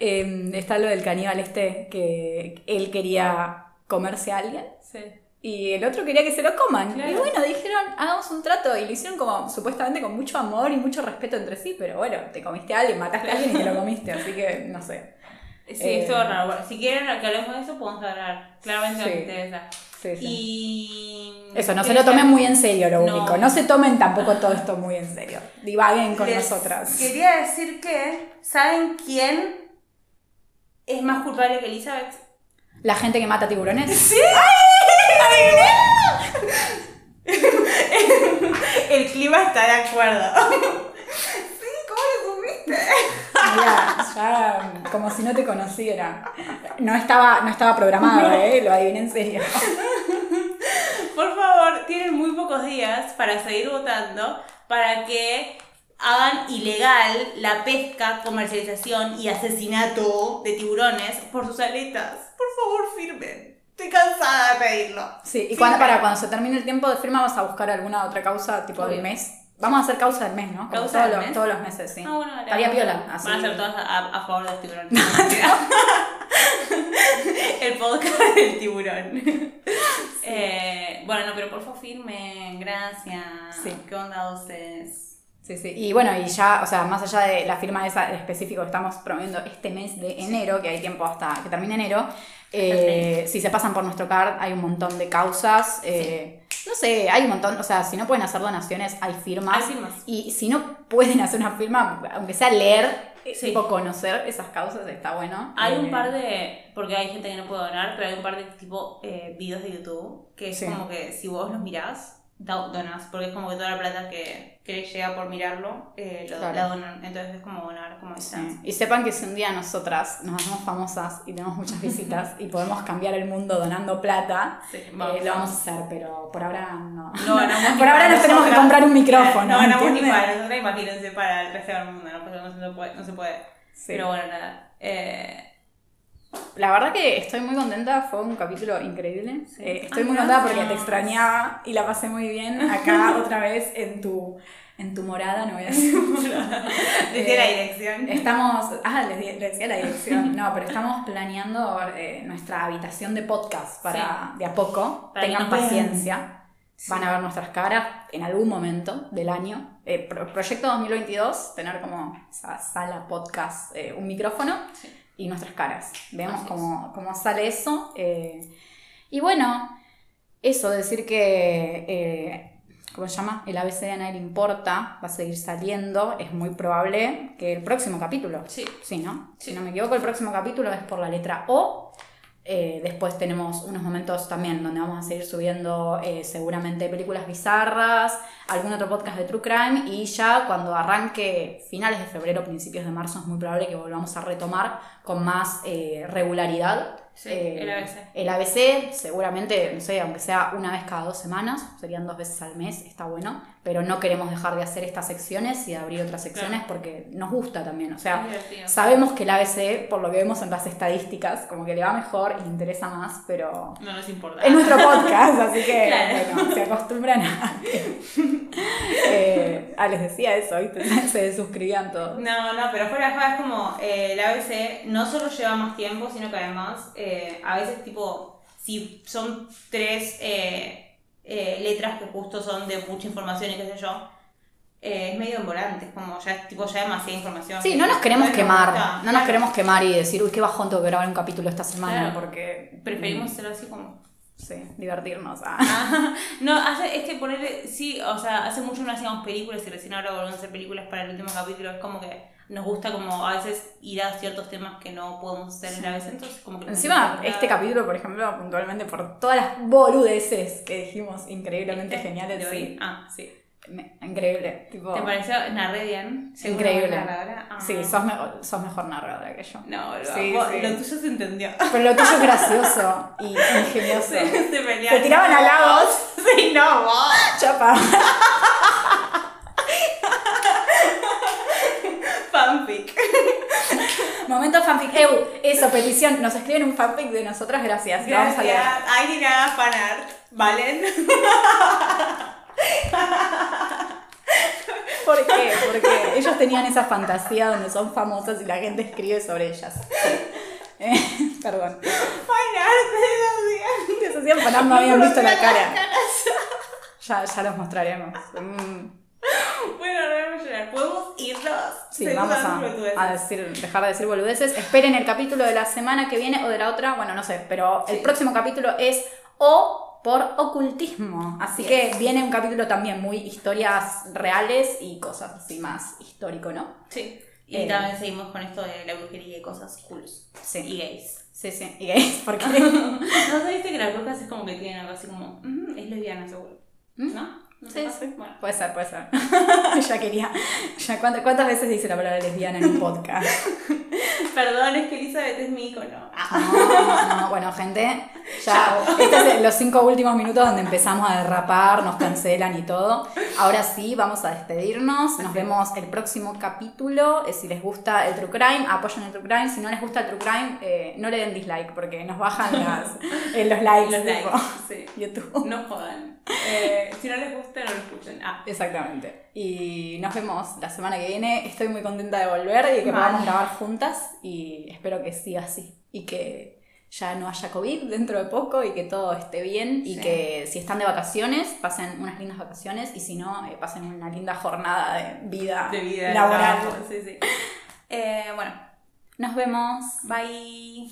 eh, está lo del caníbal este, que él quería comerse a alguien. Sí. Y el otro quería que se lo coman. Claro. Y bueno, dijeron, hagamos un trato. Y lo hicieron como supuestamente con mucho amor y mucho respeto entre sí. Pero bueno, te comiste a alguien, mataste a alguien y te lo comiste. Así que no sé. Sí, Eh, estuvo raro. Bueno, si quieren que hablemos de eso, podemos hablar. Claramente Sí. nos interesa. Sí, sí. Y. Eso, no se lo tomen muy en serio lo No. único. No se tomen tampoco todo esto muy en serio. Divaguen con Les nosotras. Quería decir que. ¿Saben quién es más culpable que Elizabeth? La gente que mata tiburones. ¡Sí! El clima está de acuerdo. sí, ¿cómo lo supiste? Mira, ya como si no te conociera. No estaba, no estaba programado, ¿eh? Lo adiviné en serio. Por favor, tienen muy pocos días para seguir votando para que hagan ilegal la pesca, comercialización y asesinato de tiburones por sus aletas. Por favor, firmen. Estoy cansada de pedirlo. Sí, y cuando, para cuando se termine el tiempo de firma vas a buscar alguna otra causa tipo del mes. Vamos a hacer causa del mes, ¿no? Como ¿Causa todos, del los, mes? todos los meses, sí. Ah, bueno, Estaría vamos a- piola. Así. Van a ser todas a, a favor del tiburón. el podcast del tiburón. Eh, bueno, no, pero por favor firmen, gracias. Sí. ¿Qué onda ustedes? Sí, sí. Y bueno, y ya, o sea, más allá de la firma esa específico que estamos promoviendo este mes de enero, que hay tiempo hasta que termine enero, eh, si se pasan por nuestro card hay un montón de causas. eh, No sé, hay un montón, o sea, si no pueden hacer donaciones, hay firmas. Hay firmas. Y si no pueden hacer una firma, aunque sea leer, Sí. tipo conocer esas causas, está bueno. Hay un Eh, par de, porque hay gente que no puede donar, pero hay un par de tipo eh, videos de YouTube que es Sí. como que si vos los mirás, donas, porque es como que toda la plata que, que llega por mirarlo, eh, lo, Claro. la donan. Entonces es como donar, como Sí. Y sepan que si un día nosotras nos hacemos famosas y tenemos muchas visitas y podemos cambiar el mundo donando plata, Sí, eh, vamos. lo vamos a hacer, pero por ahora no. No por ahora nos tenemos que comprar un micrófono. No ganamos ni para nosotras, imagínense para el resto del mundo, ¿no? Porque no se puede. No se puede. Sí. Pero bueno, nada. Eh, La verdad que estoy muy contenta, fue un capítulo increíble. Eh, estoy Ay, muy contenta porque te extrañaba y la pasé muy bien acá otra vez en tu, en tu morada, no voy a decir decía la Eh, dirección. Estamos, ah, les, di- les decía la dirección, no, pero estamos planeando eh, nuestra habitación de podcast para de a poco, Para tengan paciencia, van a ver nuestras caras en algún momento del año. Pro- proyecto 2022, tener como esa sala podcast, un micrófono. Y nuestras caras. Veamos cómo, cómo sale eso. eh, y bueno, eso, decir que, eh, ¿cómo se llama? El ABC de a nadie le importa, va a seguir saliendo. Es muy probable que el próximo capítulo. Sí. Sí, ¿no? Sí. Si no me equivoco, el próximo capítulo es por la letra O. Eh, después tenemos unos momentos también donde vamos a seguir subiendo eh, seguramente películas bizarras, algún otro podcast de True Crime y ya cuando arranque finales de febrero, principios de marzo es muy probable que volvamos a retomar con más eh, regularidad. Sí, el ABC. El ABC seguramente, no sé, aunque sea una vez cada dos semanas, serían dos veces al mes, está bueno, pero no queremos dejar de hacer estas secciones y de abrir otras secciones porque nos gusta también, o sea. Sabemos que el ABC, por lo que vemos en las estadísticas, como que le va mejor y le interesa más, pero No nos importa. es nuestro podcast, así que Claro. bueno, se acostumbran a... eh, ah, les decía eso, ¿viste? Se suscribían todos. No, no, pero fuera de joda es como eh, el ABC no solo lleva más tiempo, sino que además eh, a veces tipo, si son tres eh, letras que justo son de mucha información y qué sé yo, eh, es medio embolante, es como ya, tipo, ya demasiada información. Sí, no nos queremos quemar, no nos Claro. queremos quemar y decir, uy, qué bajón tengo que grabar un capítulo esta semana, Claro. porque... Preferimos hacerlo así como... Sí, divertirnos. ah. Ajá. No, hace, es que ponerle, sí, o sea, hace mucho no hacíamos películas y recién ahora volvemos a hacer películas para el último capítulo. Es como que nos gusta como a veces ir a ciertos temas que no podemos hacer en la vez, entonces como que... Encima, este capítulo, por ejemplo, puntualmente por todas las boludeces que dijimos increíblemente ¿Este? geniales, ¿De hoy? sí. Ah, sí. Me- increíble. Tipo, ¿Te pareció? Narré bien. ¿Seguro Increíble. Ah. Sí, sos, me- sos mejor narradora que yo. No, lo, Sí, vos- sí. lo tuyo se entendió. Pero lo tuyo es gracioso y ingenioso. Se, se. Se tiraban halagos. Sí, no, vos. Chapa. Momento fanfic. Eu, eso, petición. Nos escriben un fanfic de nosotras, gracias. Lo vamos a leer. Gracias. Ay, ni nada fanart. ¿Valen? ¿Por qué? Porque ellos tenían esa fantasía donde son famosas y la gente escribe sobre ellas. Eh, perdón. Fanart los días. Les hacían fanart, no habían visto la cara. Ya, ya los mostraremos. Mm, Bueno, ahora vamos a llorar. ¿Podemos irnos? Sí, vamos a, a decir, dejar de decir boludeces. Esperen el capítulo de la semana que viene o de la otra, bueno, no sé, pero el próximo capítulo es O por ocultismo. Así que viene un capítulo también muy historias reales y cosas así más histórico, ¿no? Sí. Y Eh. también seguimos con esto de la brujería y cosas cool. Sí. Y gays. Sí, sí. Y gays, porque ¿No sabiste que las brujas es como que tienen algo así como. "Mm, es lesbiana, seguro. ¿Mm? ¿No? ¿No Sí. Bueno. Puede ser, puede ser. ya quería. Ya, ¿cuántas, ¿Cuántas veces dice la palabra lesbiana en un podcast? Perdón, es que Elizabeth es mi icono. Ah. No, no, no. Bueno, gente, ya. Estos son los cinco últimos minutos donde empezamos a derrapar, nos cancelan y todo. Ahora sí, vamos a despedirnos. Nos vemos el próximo capítulo. Eh, Si les gusta el True Crime, apoyen el True Crime. Si no les gusta el True Crime, eh, no le den dislike porque nos bajan las, eh, los likes. Los likes, sí. YouTube. No jodan. Eh, si no les gusta, no lo escuchen. Ah. Exactamente. Y nos vemos la semana que viene. Estoy muy contenta de volver y de que podamos grabar juntas. Y espero que siga así. Y que ya no haya COVID dentro de poco y que todo esté bien. Y Sí. que si están de vacaciones, pasen unas lindas vacaciones. Y si no, eh, pasen una linda jornada de vida, De vida. laboral. trabajo, Sí, sí. Eh, bueno, Nos vemos. bye.